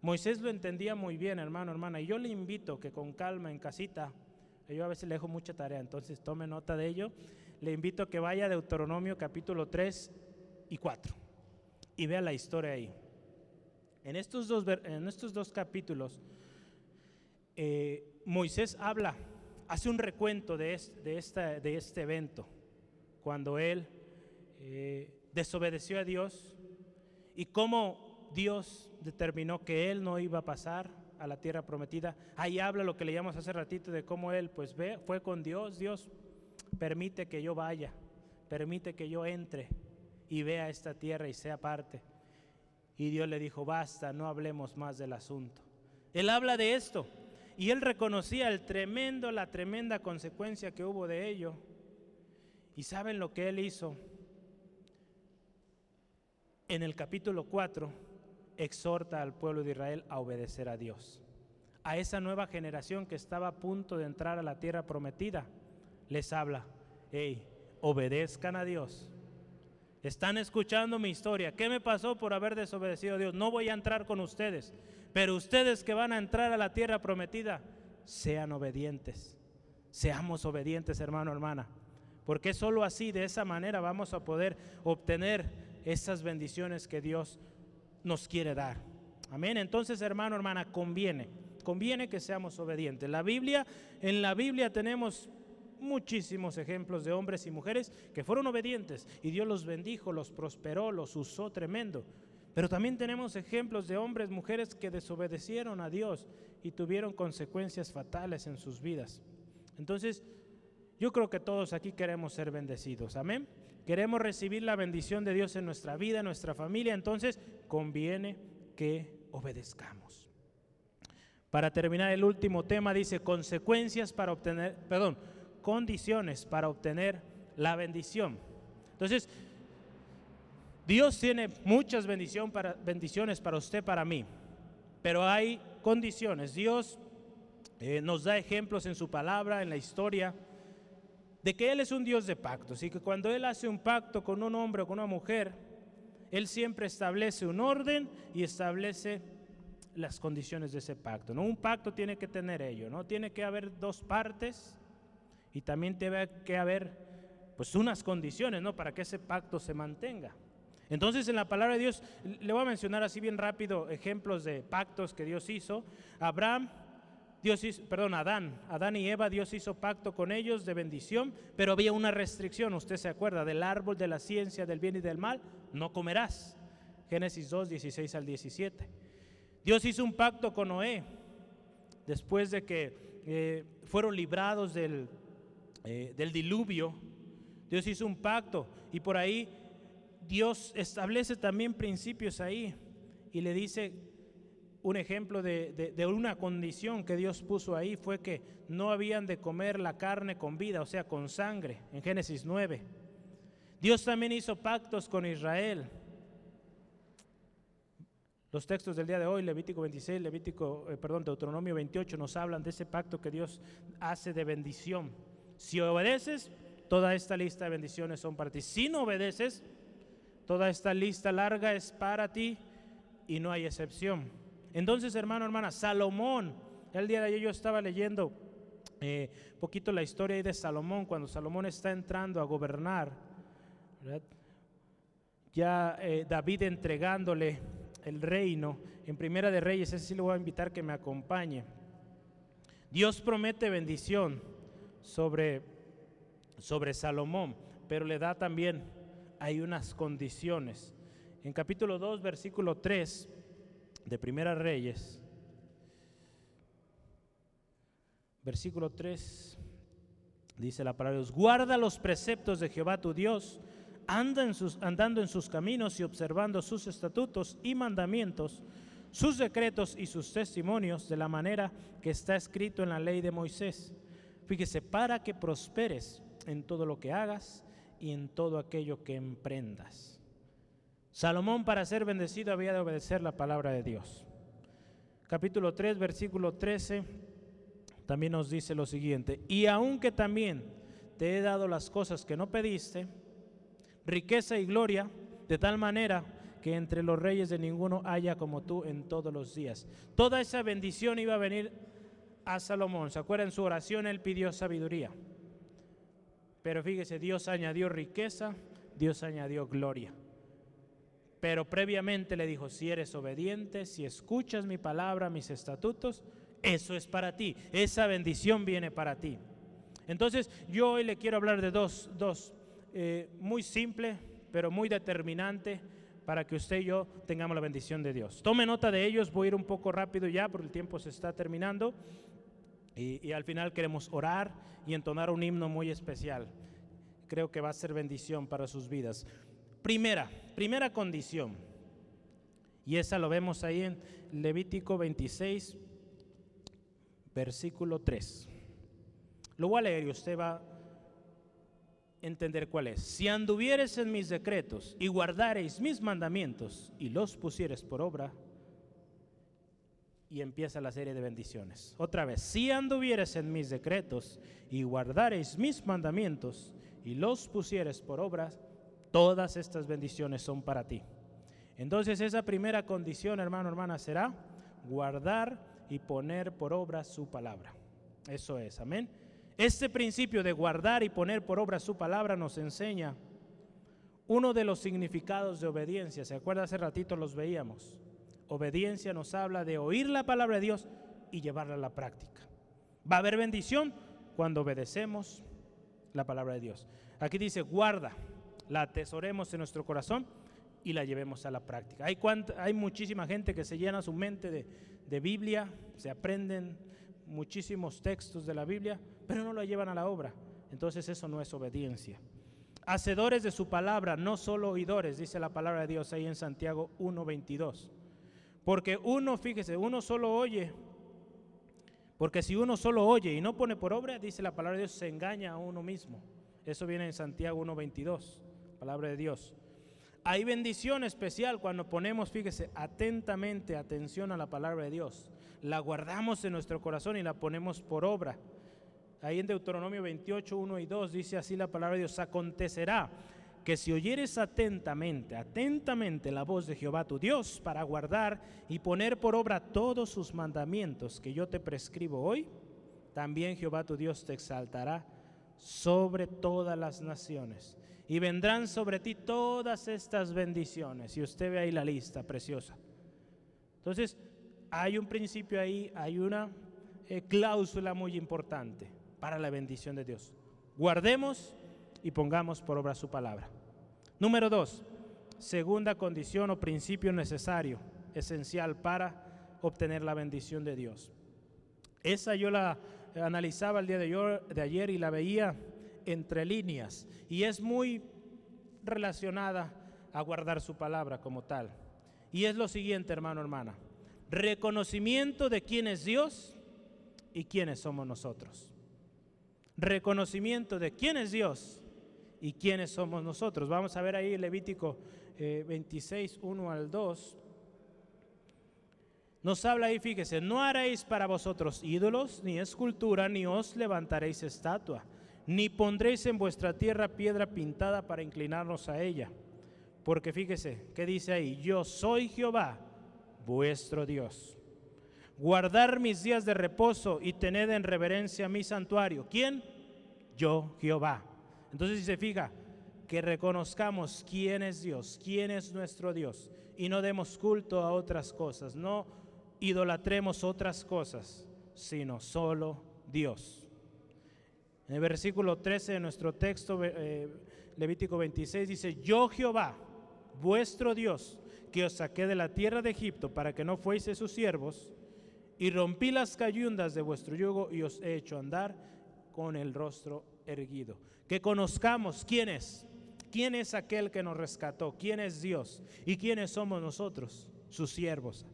Moisés lo entendía muy bien, hermano, hermana, y yo le invito que con calma en casita, yo a veces le dejo mucha tarea, entonces tome nota de ello, le invito a que vaya a Deuteronomio capítulo 3 y 4 y vea la historia ahí. En estos dos, en estos dos capítulos, eh, Moisés habla, hace un recuento de este evento cuando él eh, desobedeció a Dios y cómo Dios determinó que él no iba a pasar a la tierra prometida. Ahí habla lo que leíamos hace ratito de cómo él pues ve, fue con Dios, Dios permite que yo vaya, permite que yo entre y vea esta tierra y sea parte. Y Dios le dijo, basta, no hablemos más del asunto. Él habla de esto y él reconocía el tremendo, la tremenda consecuencia que hubo de ello. ¿Y saben lo que él hizo? En el capítulo 4 exhorta al pueblo de Israel a obedecer a Dios. A esa nueva generación que estaba a punto de entrar a la tierra prometida, les habla, hey, obedezcan a Dios. Están escuchando mi historia. ¿Qué me pasó por haber desobedecido a Dios? No voy a entrar con ustedes, pero ustedes que van a entrar a la tierra prometida, sean obedientes. Seamos obedientes, hermano, hermana. Porque solo así, de esa manera, vamos a poder obtener esas bendiciones que Dios nos quiere dar. Amén. Entonces, hermano, hermana, conviene, conviene que seamos obedientes. La Biblia, en la Biblia tenemos muchísimos ejemplos de hombres y mujeres que fueron obedientes y Dios los bendijo, los prosperó, los usó tremendo. Pero también tenemos ejemplos de hombres, mujeres que desobedecieron a Dios y tuvieron consecuencias fatales en sus vidas. Entonces, yo creo que todos aquí queremos ser bendecidos. Amén. Queremos recibir la bendición de Dios en nuestra vida, en nuestra familia. Entonces, conviene que obedezcamos. Para terminar el último tema dice consecuencias para obtener, perdón, condiciones para obtener la bendición. Entonces, Dios tiene muchas bendiciones para usted, para mí, pero hay condiciones. Dios eh, nos da ejemplos en su palabra, en la historia de que Él es un Dios de pactos y que cuando Él hace un pacto con un hombre o con una mujer, Él siempre establece un orden y establece las condiciones de ese pacto. ¿no? Un pacto tiene que tener ello, ¿no? Tiene que haber dos partes y también tiene que haber pues unas condiciones, ¿no? Para que ese pacto se mantenga. Entonces en la palabra de Dios, le voy a mencionar así bien rápido ejemplos de pactos que Dios hizo. Abraham Dios hizo, perdón, Adán, Adán y Eva, Dios hizo pacto con ellos de bendición, pero había una restricción, usted se acuerda, del árbol de la ciencia del bien y del mal, no comerás. Génesis 2, 16 al 17. Dios hizo un pacto con Noé, después de que eh, fueron librados del, eh, del diluvio, Dios hizo un pacto y por ahí Dios establece también principios ahí y le dice un ejemplo de, una condición que Dios puso ahí fue que no habían de comer la carne con vida, o sea, con sangre, en Génesis 9. Dios también hizo pactos con Israel. Los textos del día de hoy, Levítico 26, Levítico, eh, perdón, Deuteronomio 28, nos hablan de ese pacto que Dios hace de bendición. Si obedeces, toda esta lista de bendiciones son para ti. Si no obedeces, toda esta lista larga es para ti y no hay excepción. Entonces, hermano, hermana, Salomón, el día de ayer yo estaba leyendo eh, poquito la historia de Salomón, cuando Salomón está entrando a gobernar, ya eh, David entregándole el reino, en Primera de Reyes, ese sí le voy a invitar que me acompañe. Dios promete bendición sobre, sobre Salomón, pero le da también, hay unas condiciones. En capítulo 2, versículo 3, de Primera Reyes, versículo 3, dice la palabra guarda los preceptos de Jehová tu Dios, anda en sus, andando en sus caminos y observando sus estatutos y mandamientos, sus decretos y sus testimonios de la manera que está escrito en la ley de Moisés. Fíjese, para que prosperes en todo lo que hagas y en todo aquello que emprendas. Salomón para ser bendecido había de obedecer la palabra de Dios. Capítulo 3, versículo 13, también nos dice lo siguiente, y aunque también te he dado las cosas que no pediste, riqueza y gloria, de tal manera que entre los reyes de ninguno haya como tú en todos los días. Toda esa bendición iba a venir a Salomón. ¿Se acuerdan? Su oración él pidió sabiduría. Pero fíjese, Dios añadió riqueza, Dios añadió gloria. Pero previamente le dijo, si eres obediente, si escuchas mi palabra, mis estatutos, eso es para ti. Esa bendición viene para ti. Entonces yo hoy le quiero hablar de dos, dos eh, muy simple, pero muy determinante para que usted y yo tengamos la bendición de Dios. Tome nota de ellos, voy a ir un poco rápido ya porque el tiempo se está terminando y, al final queremos orar y entonar un himno muy especial. Creo que va a ser bendición para sus vidas. Primera, primera condición, y esa lo vemos ahí en Levítico 26, versículo 3. Lo voy a leer y usted va entender cuál es. Si anduvieres en mis decretos y guardareis mis mandamientos y los pusieres por obra, y empieza la serie de bendiciones. Otra vez, si anduvieres en mis decretos y guardareis mis mandamientos y los pusieres por obra, todas estas bendiciones son para ti. Entonces esa primera condición, hermano, hermana, será guardar y poner por obra su palabra. Eso es, amén. Este principio de guardar y poner por obra su palabra nos enseña uno de los significados de obediencia. ¿Se acuerda? Hace ratito los veíamos. Obediencia nos habla de oír la palabra de Dios y llevarla a la práctica. Va a haber bendición cuando obedecemos la palabra de Dios. Aquí dice, guarda, la atesoremos en nuestro corazón y la llevemos a la práctica. Hay, hay muchísima gente que se llena su mente de, de Biblia, se aprenden muchísimos textos de la Biblia, pero no lo llevan a la obra. Entonces eso no es obediencia. Hacedores de su palabra, no solo oidores, dice la palabra de Dios ahí en Santiago 1.22. Porque uno, fíjese, uno solo oye. Porque si uno solo oye y no pone por obra, dice la palabra de Dios, se engaña a uno mismo. Eso viene en Santiago 1.22, palabra de Dios. Hay bendición especial cuando ponemos, fíjese, atentamente atención a la palabra de Dios. La guardamos en nuestro corazón y la ponemos por obra. Ahí en Deuteronomio 28, 1 y 2 dice así la palabra de Dios, acontecerá que si oyeres atentamente, atentamente la voz de Jehová tu Dios para guardar y poner por obra todos sus mandamientos que yo te prescribo hoy, también Jehová tu Dios te exaltará sobre todas las naciones y vendrán sobre ti todas estas bendiciones. Y usted ve ahí la lista preciosa. Entonces, hay un principio ahí, hay una eh, cláusula muy importante para la bendición de Dios. Guardemos y pongamos por obra su palabra. Número dos, segunda condición o principio necesario, esencial para obtener la bendición de Dios. Esa yo la analizaba el día de, ayer y la veía entre líneas y es muy relacionada a guardar su palabra como tal. Y es lo siguiente, hermano, hermana. Reconocimiento de quién es Dios y quiénes somos nosotros reconocimiento de quién es Dios y quiénes somos nosotros. Vamos a ver ahí Levítico 26, eh, 1 al 2. Nos habla ahí, fíjese, no haréis para vosotros ídolos, ni escultura, ni os levantaréis estatua, ni pondréis en vuestra tierra piedra pintada para inclinarnos a ella. Porque fíjese, ¿qué dice ahí? Yo soy Jehová, vuestro Dios guardar mis días de reposo y tener en reverencia mi santuario. ¿Quién? Yo, Jehová. Entonces, si se fija, que reconozcamos quién es Dios, quién es nuestro Dios, y no demos culto a otras cosas, no idolatremos otras cosas, sino solo Dios. En el versículo 13 de nuestro texto, eh, Levítico 26, dice, yo Jehová, vuestro Dios, que os saqué de la tierra de Egipto para que no fuese sus siervos, y rompí las cayundas de vuestro yugo y os he hecho andar con el rostro erguido. Que conozcamos quién es, ¿Quién es aquel que nos rescató? ¿Quién es Dios? ¿Y quiénes somos nosotros? Sus siervos.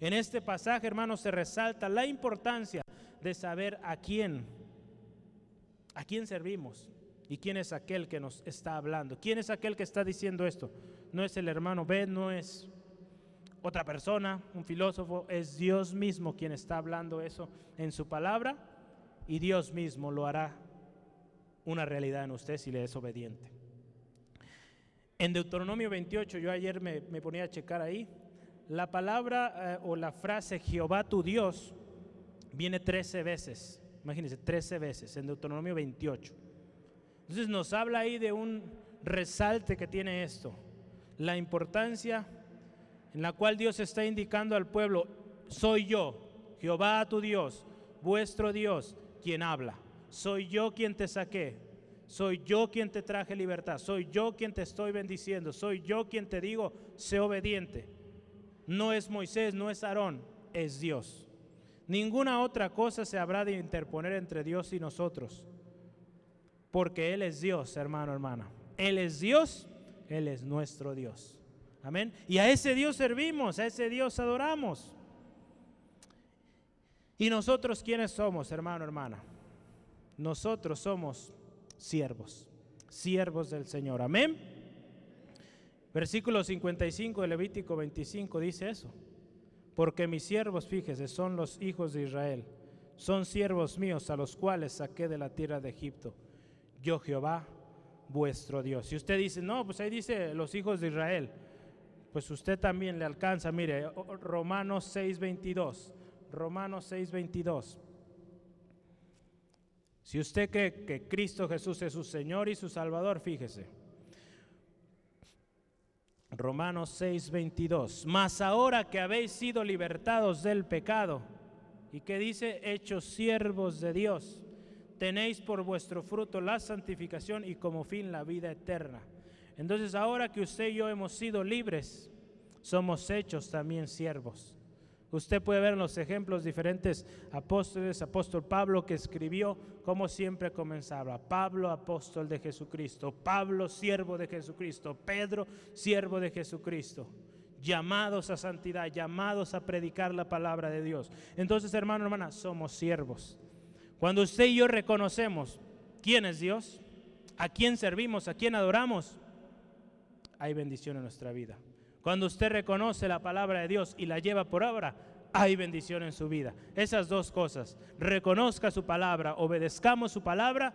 En este pasaje, hermanos, se resalta la importancia de saber a quién, a quién servimos y quién es aquel que nos está hablando. ¿Quién es aquel que está diciendo esto? No es el hermano B, no es otra persona, un filósofo, es Dios mismo quien está hablando eso en su palabra y Dios mismo lo hará una realidad en usted si le es obediente. En Deuteronomio 28, yo ayer me, ponía a checar ahí, la palabra eh, o la frase Jehová tu Dios viene 13 veces, imagínense, 13 veces en Deuteronomio 28. Entonces nos habla ahí de un resalte que tiene esto, la importancia en la cual Dios está indicando al pueblo, soy yo, Jehová tu Dios, vuestro Dios, quien habla. Soy yo quien te saqué. Soy yo quien te traje libertad. Soy yo quien te estoy bendiciendo. Soy yo quien te digo, sé obediente. No es Moisés, no es Aarón, es Dios. Ninguna otra cosa se habrá de interponer entre Dios y nosotros. Porque Él es Dios, hermano, hermana. Él es Dios, Él es nuestro Dios. Amén. Y a ese Dios servimos, a ese Dios adoramos. ¿Y nosotros quiénes somos, hermano, hermana? Nosotros somos siervos, siervos del Señor. Amén. Versículo 55 de Levítico 25 dice eso. Porque mis siervos, fíjese, son los hijos de Israel. Son siervos míos a los cuales saqué de la tierra de Egipto. Yo Jehová, vuestro Dios. Si usted dice, no, pues ahí dice los hijos de Israel pues usted también le alcanza, mire, Romanos 6:22, Romanos 6:22. Si usted cree que Cristo Jesús es su Señor y su Salvador, fíjese. Romanos 6:22. Mas ahora que habéis sido libertados del pecado, y que dice, hechos siervos de Dios, tenéis por vuestro fruto la santificación y como fin la vida eterna. Entonces ahora que usted y yo hemos sido libres, somos hechos también siervos. Usted puede ver en los ejemplos diferentes apóstoles, apóstol Pablo que escribió como siempre comenzaba. Pablo, apóstol de Jesucristo. Pablo, siervo de Jesucristo. Pedro, siervo de Jesucristo. Llamados a santidad, llamados a predicar la palabra de Dios. Entonces, hermano, hermana, somos siervos. Cuando usted y yo reconocemos quién es Dios, a quién servimos, a quién adoramos, hay bendición en nuestra vida. Cuando usted reconoce la palabra de Dios y la lleva por obra, hay bendición en su vida. Esas dos cosas, reconozca su palabra, obedezcamos su palabra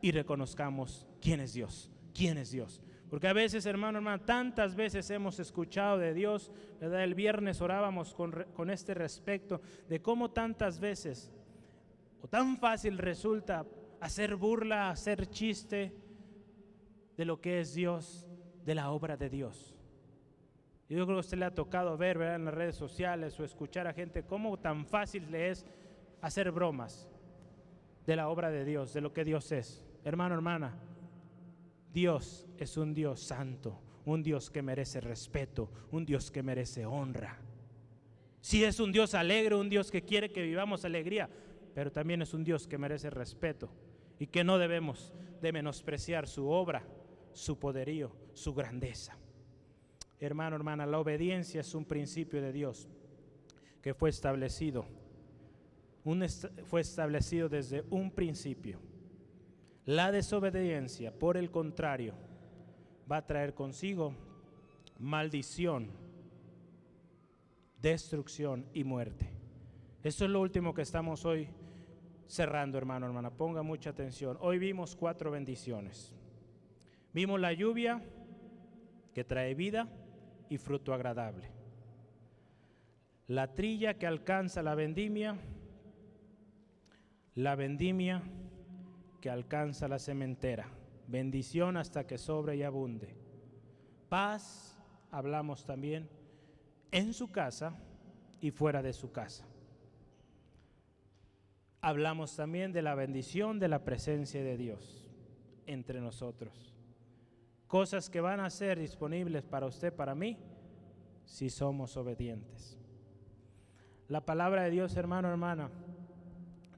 y reconozcamos quién es Dios, quién es Dios. Porque a veces, hermano, hermano, tantas veces hemos escuchado de Dios, ¿verdad? El viernes orábamos con, con este respecto de cómo tantas veces o tan fácil resulta hacer burla, hacer chiste de lo que es Dios, de la obra de Dios. Yo creo que usted le ha tocado ver en las redes sociales o escuchar a gente cómo tan fácil le es hacer bromas de la obra de Dios, de lo que Dios es. Hermano, hermana, Dios es un Dios santo, un Dios que merece respeto, un Dios que merece honra. Sí es un Dios alegre, un Dios que quiere que vivamos alegría, pero también es un Dios que merece respeto y que no debemos de menospreciar su obra, su poderío, su grandeza. Hermano, hermana, la obediencia es un principio de Dios que fue establecido. fue establecido desde un principio. La desobediencia, por el contrario, va a traer consigo maldición, destrucción y muerte. Esto es lo último que estamos hoy cerrando, hermano, hermana. Ponga mucha atención. Hoy vimos cuatro bendiciones. Vimos la lluvia que trae vida fruto agradable. La trilla que alcanza la vendimia, la vendimia que alcanza la cementera. Bendición hasta que sobre y abunde. Paz, hablamos también, en su casa y fuera de su casa. Hablamos también de la bendición de la presencia de Dios entre nosotros cosas que van a ser disponibles para usted, para mí, si somos obedientes. La palabra de Dios, hermano, hermana,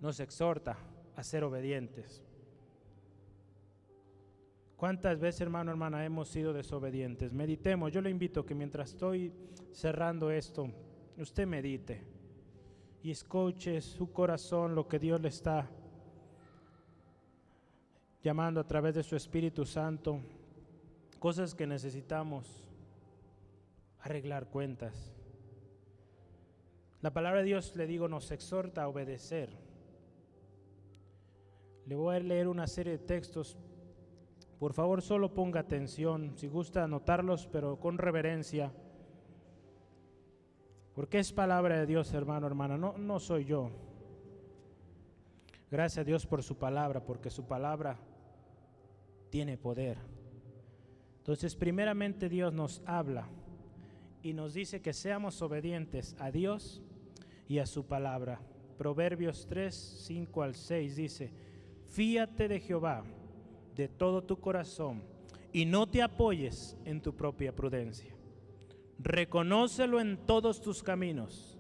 nos exhorta a ser obedientes. ¿Cuántas veces, hermano, hermana, hemos sido desobedientes? Meditemos. Yo le invito que mientras estoy cerrando esto, usted medite y escuche su corazón lo que Dios le está llamando a través de su Espíritu Santo. Cosas que necesitamos arreglar cuentas. La palabra de Dios, le digo, nos exhorta a obedecer. Le voy a leer una serie de textos por favor, solo ponga atención, si gusta anotarlos, pero con reverencia. Porque es palabra de Dios, hermano, hermana, no, no soy yo. Gracias a Dios por su palabra, porque su palabra tiene poder. Entonces, primeramente Dios nos habla y nos dice que seamos obedientes a Dios y a su palabra. Proverbios 3, 5 al 6 dice, fíate de Jehová de todo tu corazón y no te apoyes en tu propia prudencia. Reconócelo en todos tus caminos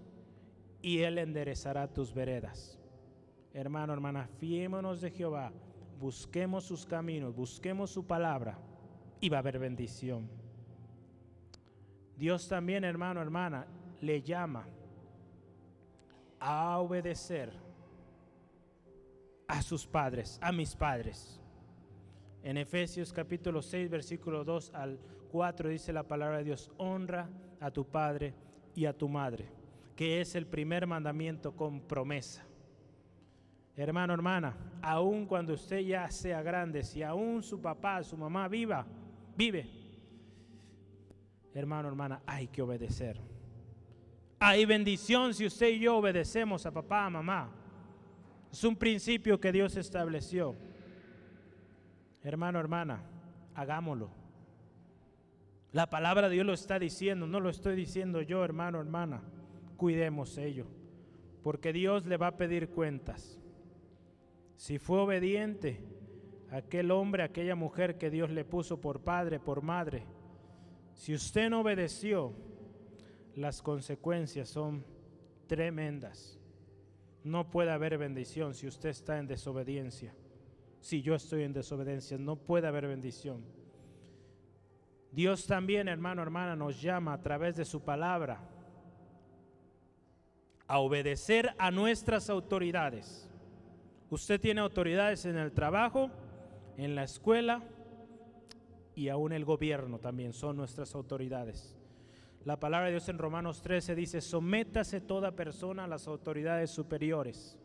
y Él enderezará tus veredas. Hermano, hermana, fiémonos de Jehová, busquemos sus caminos, busquemos su palabra y va a haber bendición. Dios también, hermano, hermana, le llama a obedecer a sus padres, a mis padres. En Efesios capítulo 6, versículo 2 al 4 dice la palabra de Dios, honra a tu padre y a tu madre, que es el primer mandamiento con promesa. Hermano, hermana, aun cuando usted ya sea grande, si aún su papá, su mamá viva, vive, hermano, hermana, hay que obedecer. Hay bendición si usted y yo obedecemos a papá, a mamá. Es un principio que Dios estableció. Hermano, hermana, hagámoslo. La palabra de Dios lo está diciendo, no lo estoy diciendo yo, hermano, hermana. Cuidemos ello, porque Dios le va a pedir cuentas. Si fue obediente aquel hombre, aquella mujer que Dios le puso por padre, por madre, si usted no obedeció, las consecuencias son tremendas. No puede haber bendición si usted está en desobediencia si yo estoy en desobediencia. No puede haber bendición. Dios también, hermano, hermana, nos llama a través de su palabra a obedecer a nuestras autoridades. Usted tiene autoridades en el trabajo, en la escuela y aún el gobierno también son nuestras autoridades. La palabra de Dios en Romanos 13 dice, sométase toda persona a las autoridades superiores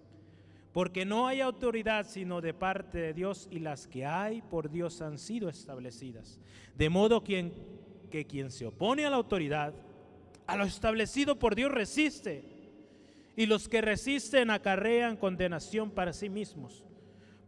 porque no hay autoridad sino de parte de Dios y las que hay por Dios han sido establecidas. De modo que quien se opone a la autoridad, a lo establecido por Dios resiste, y los que resisten acarrean condenación para sí mismos,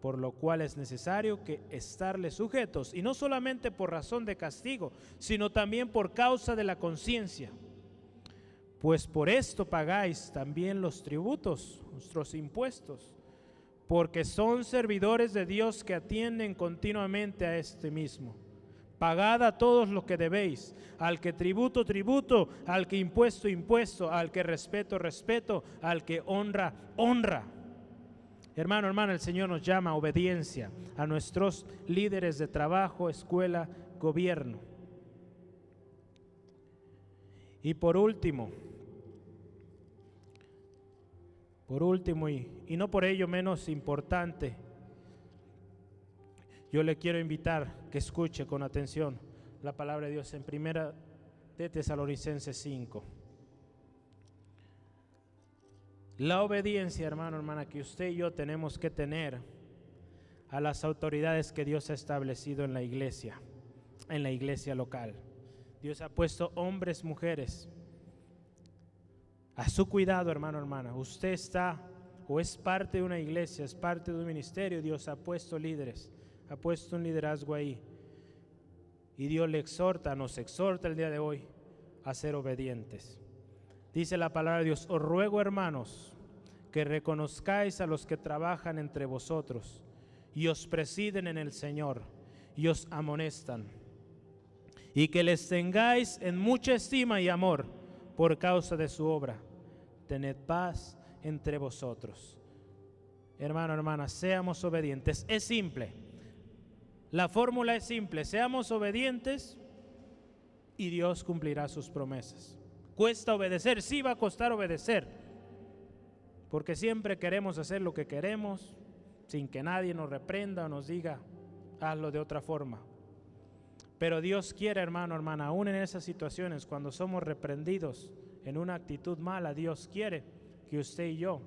por lo cual es necesario que estarle sujetos, y no solamente por razón de castigo, sino también por causa de la conciencia. Pues por esto pagáis también los tributos, nuestros impuestos porque son servidores de Dios que atienden continuamente a este mismo. Pagad a todos lo que debéis, al que tributo, tributo, al que impuesto, impuesto, al que respeto, respeto, al que honra, honra. Hermano, hermana, el Señor nos llama a obediencia a nuestros líderes de trabajo, escuela, gobierno. Y por último, por último, y, no por ello menos importante, yo le quiero invitar que escuche con atención la palabra de Dios en primera de Tesalonicenses 5. La obediencia, hermano, hermana, que usted y yo tenemos que tener a las autoridades que Dios ha establecido en la iglesia, en la iglesia local. Dios ha puesto hombres, mujeres, a su cuidado, hermano, hermana. Usted está o es parte de una iglesia, es parte de un ministerio. Dios ha puesto líderes, ha puesto un liderazgo ahí. Y Dios le exhorta, nos exhorta el día de hoy a ser obedientes. Dice la palabra de Dios, os ruego hermanos que reconozcáis a los que trabajan entre vosotros y os presiden en el Señor y os amonestan, y que les tengáis en mucha estima y amor por causa de su obra. Tened paz entre vosotros. Hermano, hermana, seamos obedientes. Es simple. La fórmula es simple. Seamos obedientes y Dios cumplirá sus promesas. Cuesta obedecer, sí va a costar obedecer, porque siempre queremos hacer lo que queremos, sin que nadie nos reprenda o nos diga, hazlo de otra forma. Pero Dios quiere, hermano, hermana, aún en esas situaciones, cuando somos reprendidos en una actitud mala, Dios quiere que usted y yo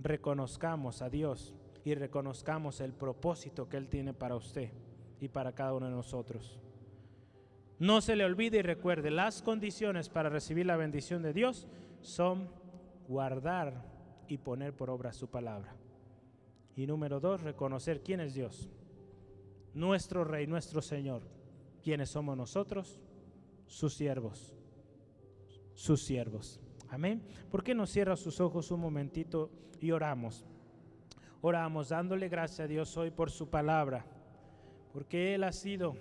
reconozcamos a Dios y reconozcamos el propósito que Él tiene para usted y para cada uno de nosotros. No se le olvide y recuerde, las condiciones para recibir la bendición de Dios son guardar y poner por obra su palabra. Y número dos, reconocer quién es Dios, nuestro Rey, nuestro Señor. ¿Quiénes somos nosotros? Sus siervos, sus siervos. Amén. ¿Por qué no cierra sus ojos un momentito y oramos? Oramos dándole gracias a Dios hoy por su palabra, porque Él ha sido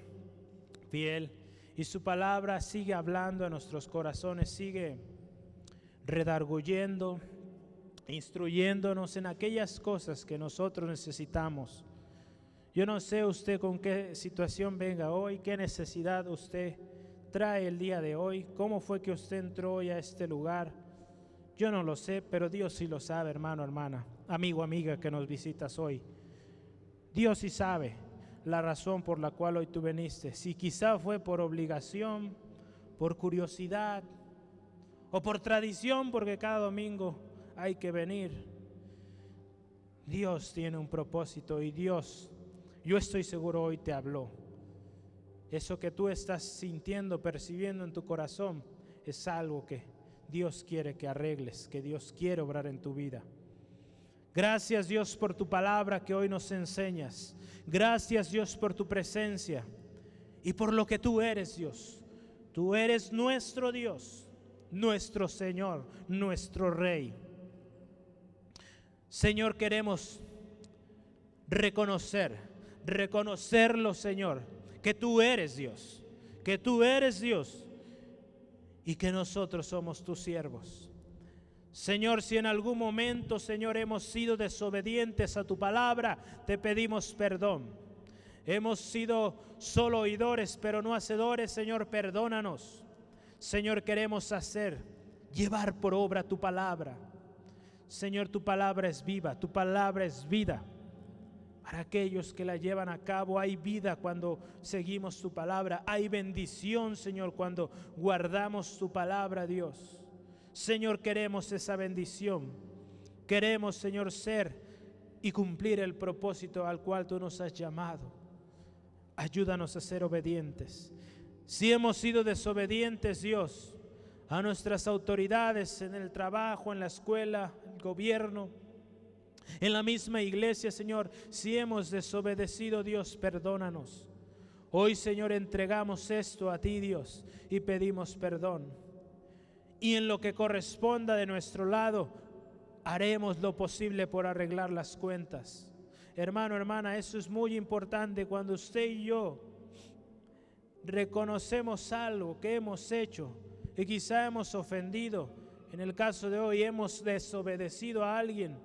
fiel y su palabra sigue hablando a nuestros corazones, sigue redarguyendo instruyéndonos en aquellas cosas que nosotros necesitamos. Yo no sé usted con qué situación venga hoy, qué necesidad usted trae el día de hoy, cómo fue que usted entró hoy a este lugar. Yo no lo sé, pero Dios sí lo sabe, hermano, hermana, amigo, amiga que nos visitas hoy. Dios sí sabe la razón por la cual hoy tú viniste. Si quizá fue por obligación, por curiosidad o por tradición, porque cada domingo hay que venir. Dios tiene un propósito y Dios, yo estoy seguro hoy te habló. Eso que tú estás sintiendo, percibiendo en tu corazón, es algo que Dios quiere que arregles, que Dios quiere obrar en tu vida. Gracias Dios por tu palabra que hoy nos enseñas. Gracias Dios por tu presencia y por lo que tú eres Dios. Tú eres nuestro Dios, nuestro Señor, nuestro Rey. Señor, queremos reconocer, reconocerlo, Señor, que tú eres Dios, que tú eres Dios y que nosotros somos tus siervos. Señor, si en algún momento, Señor, hemos sido desobedientes a tu palabra, te pedimos perdón. Hemos sido solo oidores, pero no hacedores, Señor, perdónanos. Señor, queremos hacer, llevar por obra tu palabra. Señor, tu palabra es viva, tu palabra es vida. Para aquellos que la llevan a cabo hay vida cuando seguimos tu palabra. Hay bendición, Señor, cuando guardamos tu palabra, Dios. Señor, queremos esa bendición. Queremos, Señor, ser y cumplir el propósito al cual tú nos has llamado. Ayúdanos a ser obedientes. Si hemos sido desobedientes, Dios, a nuestras autoridades en el trabajo, en la escuela, el gobierno, en la misma iglesia, Señor. Si hemos desobedecido, Dios, perdónanos. Hoy, Señor, entregamos esto a ti, Dios, y pedimos perdón. Y en lo que corresponda de nuestro lado, haremos lo posible por arreglar las cuentas. Hermano, hermana, eso es muy importante cuando usted y yo reconocemos algo que hemos hecho y quizá hemos ofendido. En el caso de hoy hemos desobedecido a alguien.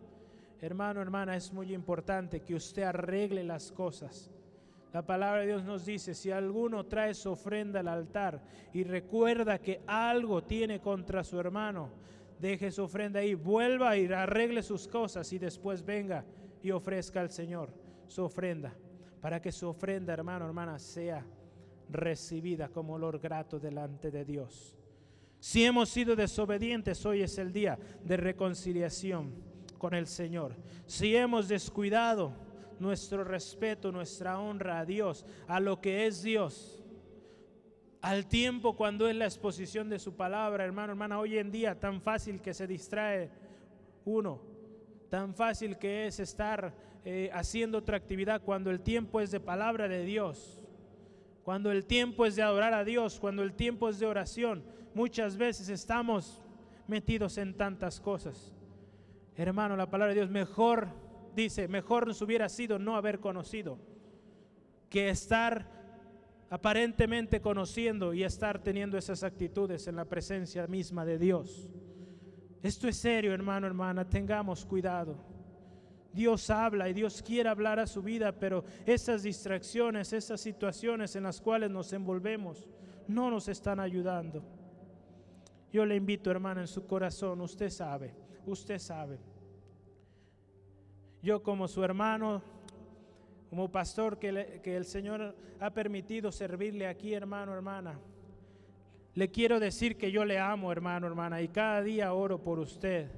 Hermano, hermana, es muy importante que usted arregle las cosas. La palabra de Dios nos dice, si alguno trae su ofrenda al altar y recuerda que algo tiene contra su hermano, deje su ofrenda ahí, vuelva y arregle sus cosas y después venga y ofrezca al Señor su ofrenda, para que su ofrenda, hermano, hermana, sea recibida como olor grato delante de Dios. Si hemos sido desobedientes, hoy es el día de reconciliación con el Señor. Si hemos descuidado nuestro respeto, nuestra honra a Dios, a lo que es Dios, al tiempo cuando es la exposición de su palabra, hermano, hermana, hoy en día tan fácil que se distrae uno, tan fácil que es estar eh, haciendo otra actividad cuando el tiempo es de palabra de Dios. Cuando el tiempo es de adorar a Dios, cuando el tiempo es de oración, muchas veces estamos metidos en tantas cosas. Hermano, la palabra de Dios mejor dice, mejor nos hubiera sido no haber conocido que estar aparentemente conociendo y estar teniendo esas actitudes en la presencia misma de Dios. Esto es serio, hermano, hermana, tengamos cuidado. Dios habla y Dios quiere hablar a su vida, pero esas distracciones, esas situaciones en las cuales nos envolvemos, no nos están ayudando. Yo le invito, hermano, en su corazón, usted sabe, usted sabe. Yo como su hermano, como pastor que, el Señor ha permitido servirle aquí, hermano, hermana, le quiero decir que yo le amo, hermano, hermana, y cada día oro por usted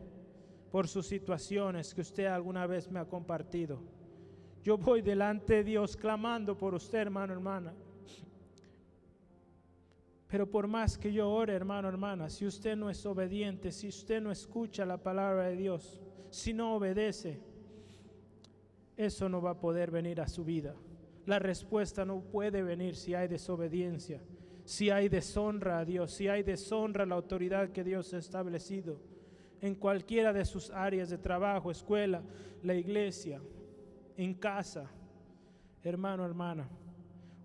por sus situaciones que usted alguna vez me ha compartido. Yo voy delante de Dios clamando por usted, hermano, hermana. Pero por más que yo ore, hermano, hermana, si usted no es obediente, si usted no escucha la palabra de Dios, si no obedece, eso no va a poder venir a su vida. La respuesta no puede venir si hay desobediencia, si hay deshonra a Dios, si hay deshonra a la autoridad que Dios ha establecido en cualquiera de sus áreas de trabajo, escuela, la iglesia, en casa. Hermano, hermana,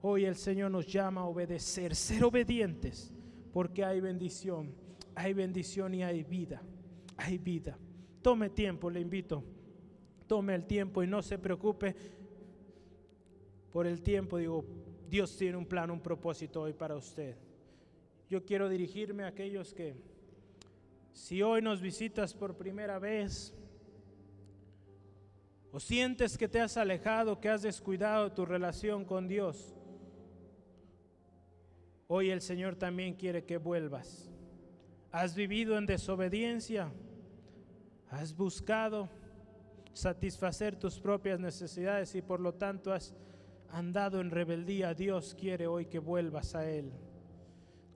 hoy el Señor nos llama a obedecer, ser obedientes, porque hay bendición, hay bendición y hay vida, hay vida. Tome tiempo, le invito, tome el tiempo y no se preocupe por el tiempo. Digo, Dios tiene un plan, un propósito hoy para usted. Yo quiero dirigirme a aquellos que si hoy nos visitas por primera vez o sientes que te has alejado, que has descuidado tu relación con Dios, hoy el Señor también quiere que vuelvas. Has vivido en desobediencia, has buscado satisfacer tus propias necesidades y por lo tanto has andado en rebeldía. Dios quiere hoy que vuelvas a Él.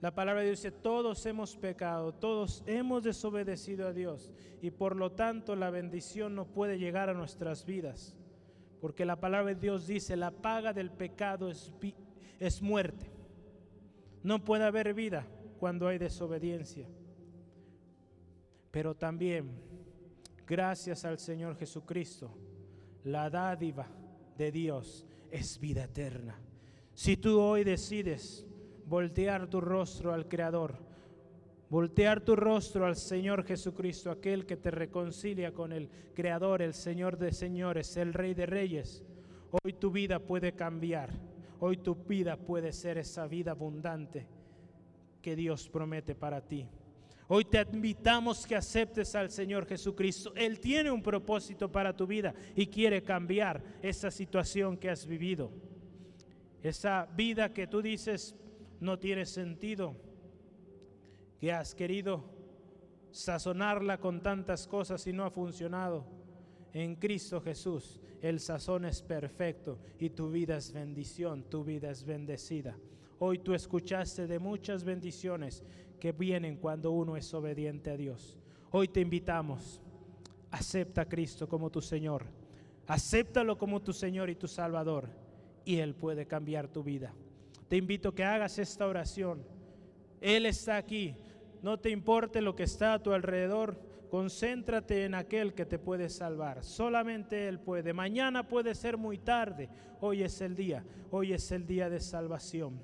La palabra de Dios dice, todos hemos pecado, todos hemos desobedecido a Dios y por lo tanto la bendición no puede llegar a nuestras vidas. Porque la palabra de Dios dice, la paga del pecado es, es muerte. No puede haber vida cuando hay desobediencia. Pero también, gracias al Señor Jesucristo, la dádiva de Dios es vida eterna. Si tú hoy decides voltear tu rostro al Creador, voltear tu rostro al Señor Jesucristo, aquel que te reconcilia con el Creador, el Señor de señores, el Rey de reyes. Hoy tu vida puede cambiar, hoy tu vida puede ser esa vida abundante que Dios promete para ti. Hoy te invitamos que aceptes al Señor Jesucristo. Él tiene un propósito para tu vida y quiere cambiar esa situación que has vivido. Esa vida que tú dices, no tiene sentido, que has querido sazonarla con tantas cosas y no ha funcionado. En Cristo Jesús el sazón es perfecto y tu vida es bendición, tu vida es bendecida. Hoy tú escuchaste de muchas bendiciones que vienen cuando uno es obediente a Dios. Hoy te invitamos, acepta a Cristo como tu Señor, acéptalo como tu Señor y tu Salvador y Él puede cambiar tu vida te invito a que hagas esta oración. Él está aquí. No te importe lo que está a tu alrededor. Concéntrate en aquel que te puede salvar. Solamente Él puede. Mañana puede ser muy tarde. Hoy es el día. Hoy es el día de salvación.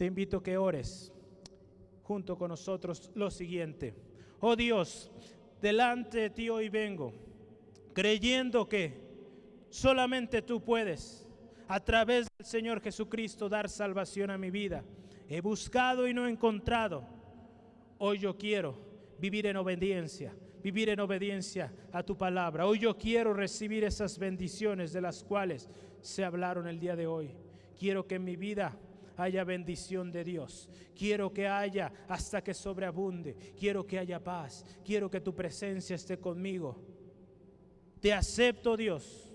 Te invito a que ores junto con nosotros lo siguiente. Oh Dios, delante de ti hoy vengo, creyendo que solamente tú puedes a través del Señor Jesucristo dar salvación a mi vida. He buscado y no he encontrado. Hoy yo quiero vivir en obediencia, vivir en obediencia a tu palabra. Hoy yo quiero recibir esas bendiciones de las cuales se hablaron el día de hoy. Quiero que en mi vida haya bendición de Dios. Quiero que haya hasta que sobreabunde. Quiero que haya paz. Quiero que tu presencia esté conmigo. Te acepto, Dios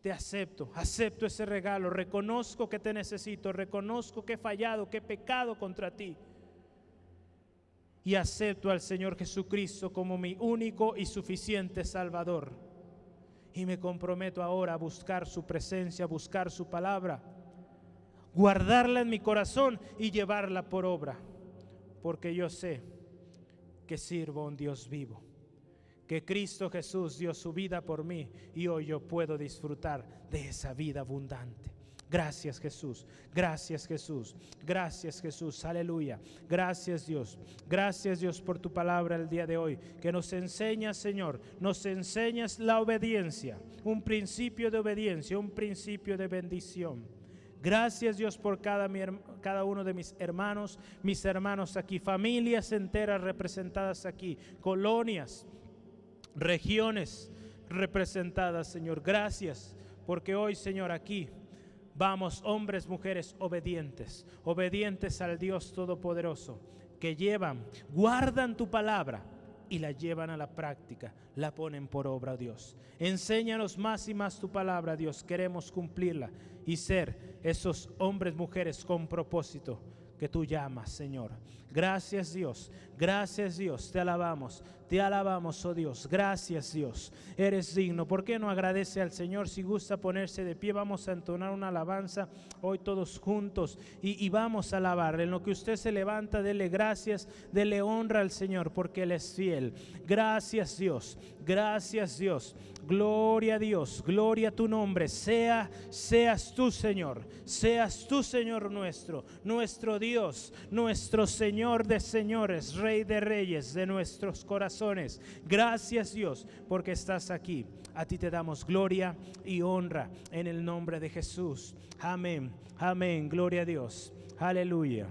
te acepto, acepto ese regalo, reconozco que te necesito, reconozco que he fallado, que he pecado contra ti. Y acepto al Señor Jesucristo como mi único y suficiente Salvador. Y me comprometo ahora a buscar su presencia, a buscar su palabra, guardarla en mi corazón y llevarla por obra, porque yo sé que sirvo a un Dios vivo, que Cristo Jesús dio su vida por mí y hoy yo puedo disfrutar de esa vida abundante. Gracias Jesús, gracias Jesús, gracias Jesús, aleluya. Gracias Dios, gracias Dios por tu palabra el día de hoy, que nos enseñas Señor, nos enseñas la obediencia, un principio de obediencia, un principio de bendición. Gracias Dios por cada, cada, uno de mis hermanos, mis hermanos aquí, familias enteras representadas aquí, colonias, regiones representadas, Señor. Gracias porque hoy, Señor, aquí Vamos, hombres, mujeres obedientes, obedientes al Dios Todopoderoso, que llevan, guardan tu palabra y la llevan a la práctica, la ponen por obra, Dios. Enséñanos más y más tu palabra, Dios. Queremos cumplirla y ser esos hombres, mujeres con propósito que tú llamas, Señor. Gracias Dios, gracias Dios, te alabamos, te alabamos, oh Dios, gracias Dios, eres digno. ¿Por qué no agradece al Señor si gusta ponerse de pie? Vamos a entonar una alabanza hoy todos juntos y, y vamos a alabar. En lo que usted se levanta, dele gracias, dele honra al Señor porque Él es fiel. Gracias Dios, gracias Dios. Gloria a Dios, gloria a tu nombre. Sea, seas tú, Señor. Seas tú, Señor nuestro, nuestro Dios, nuestro Señor de señores, Rey de reyes de nuestros corazones. Gracias, Dios, porque estás aquí. A ti te damos gloria y honra en el nombre de Jesús. Amén. Amén. Gloria a Dios. Aleluya.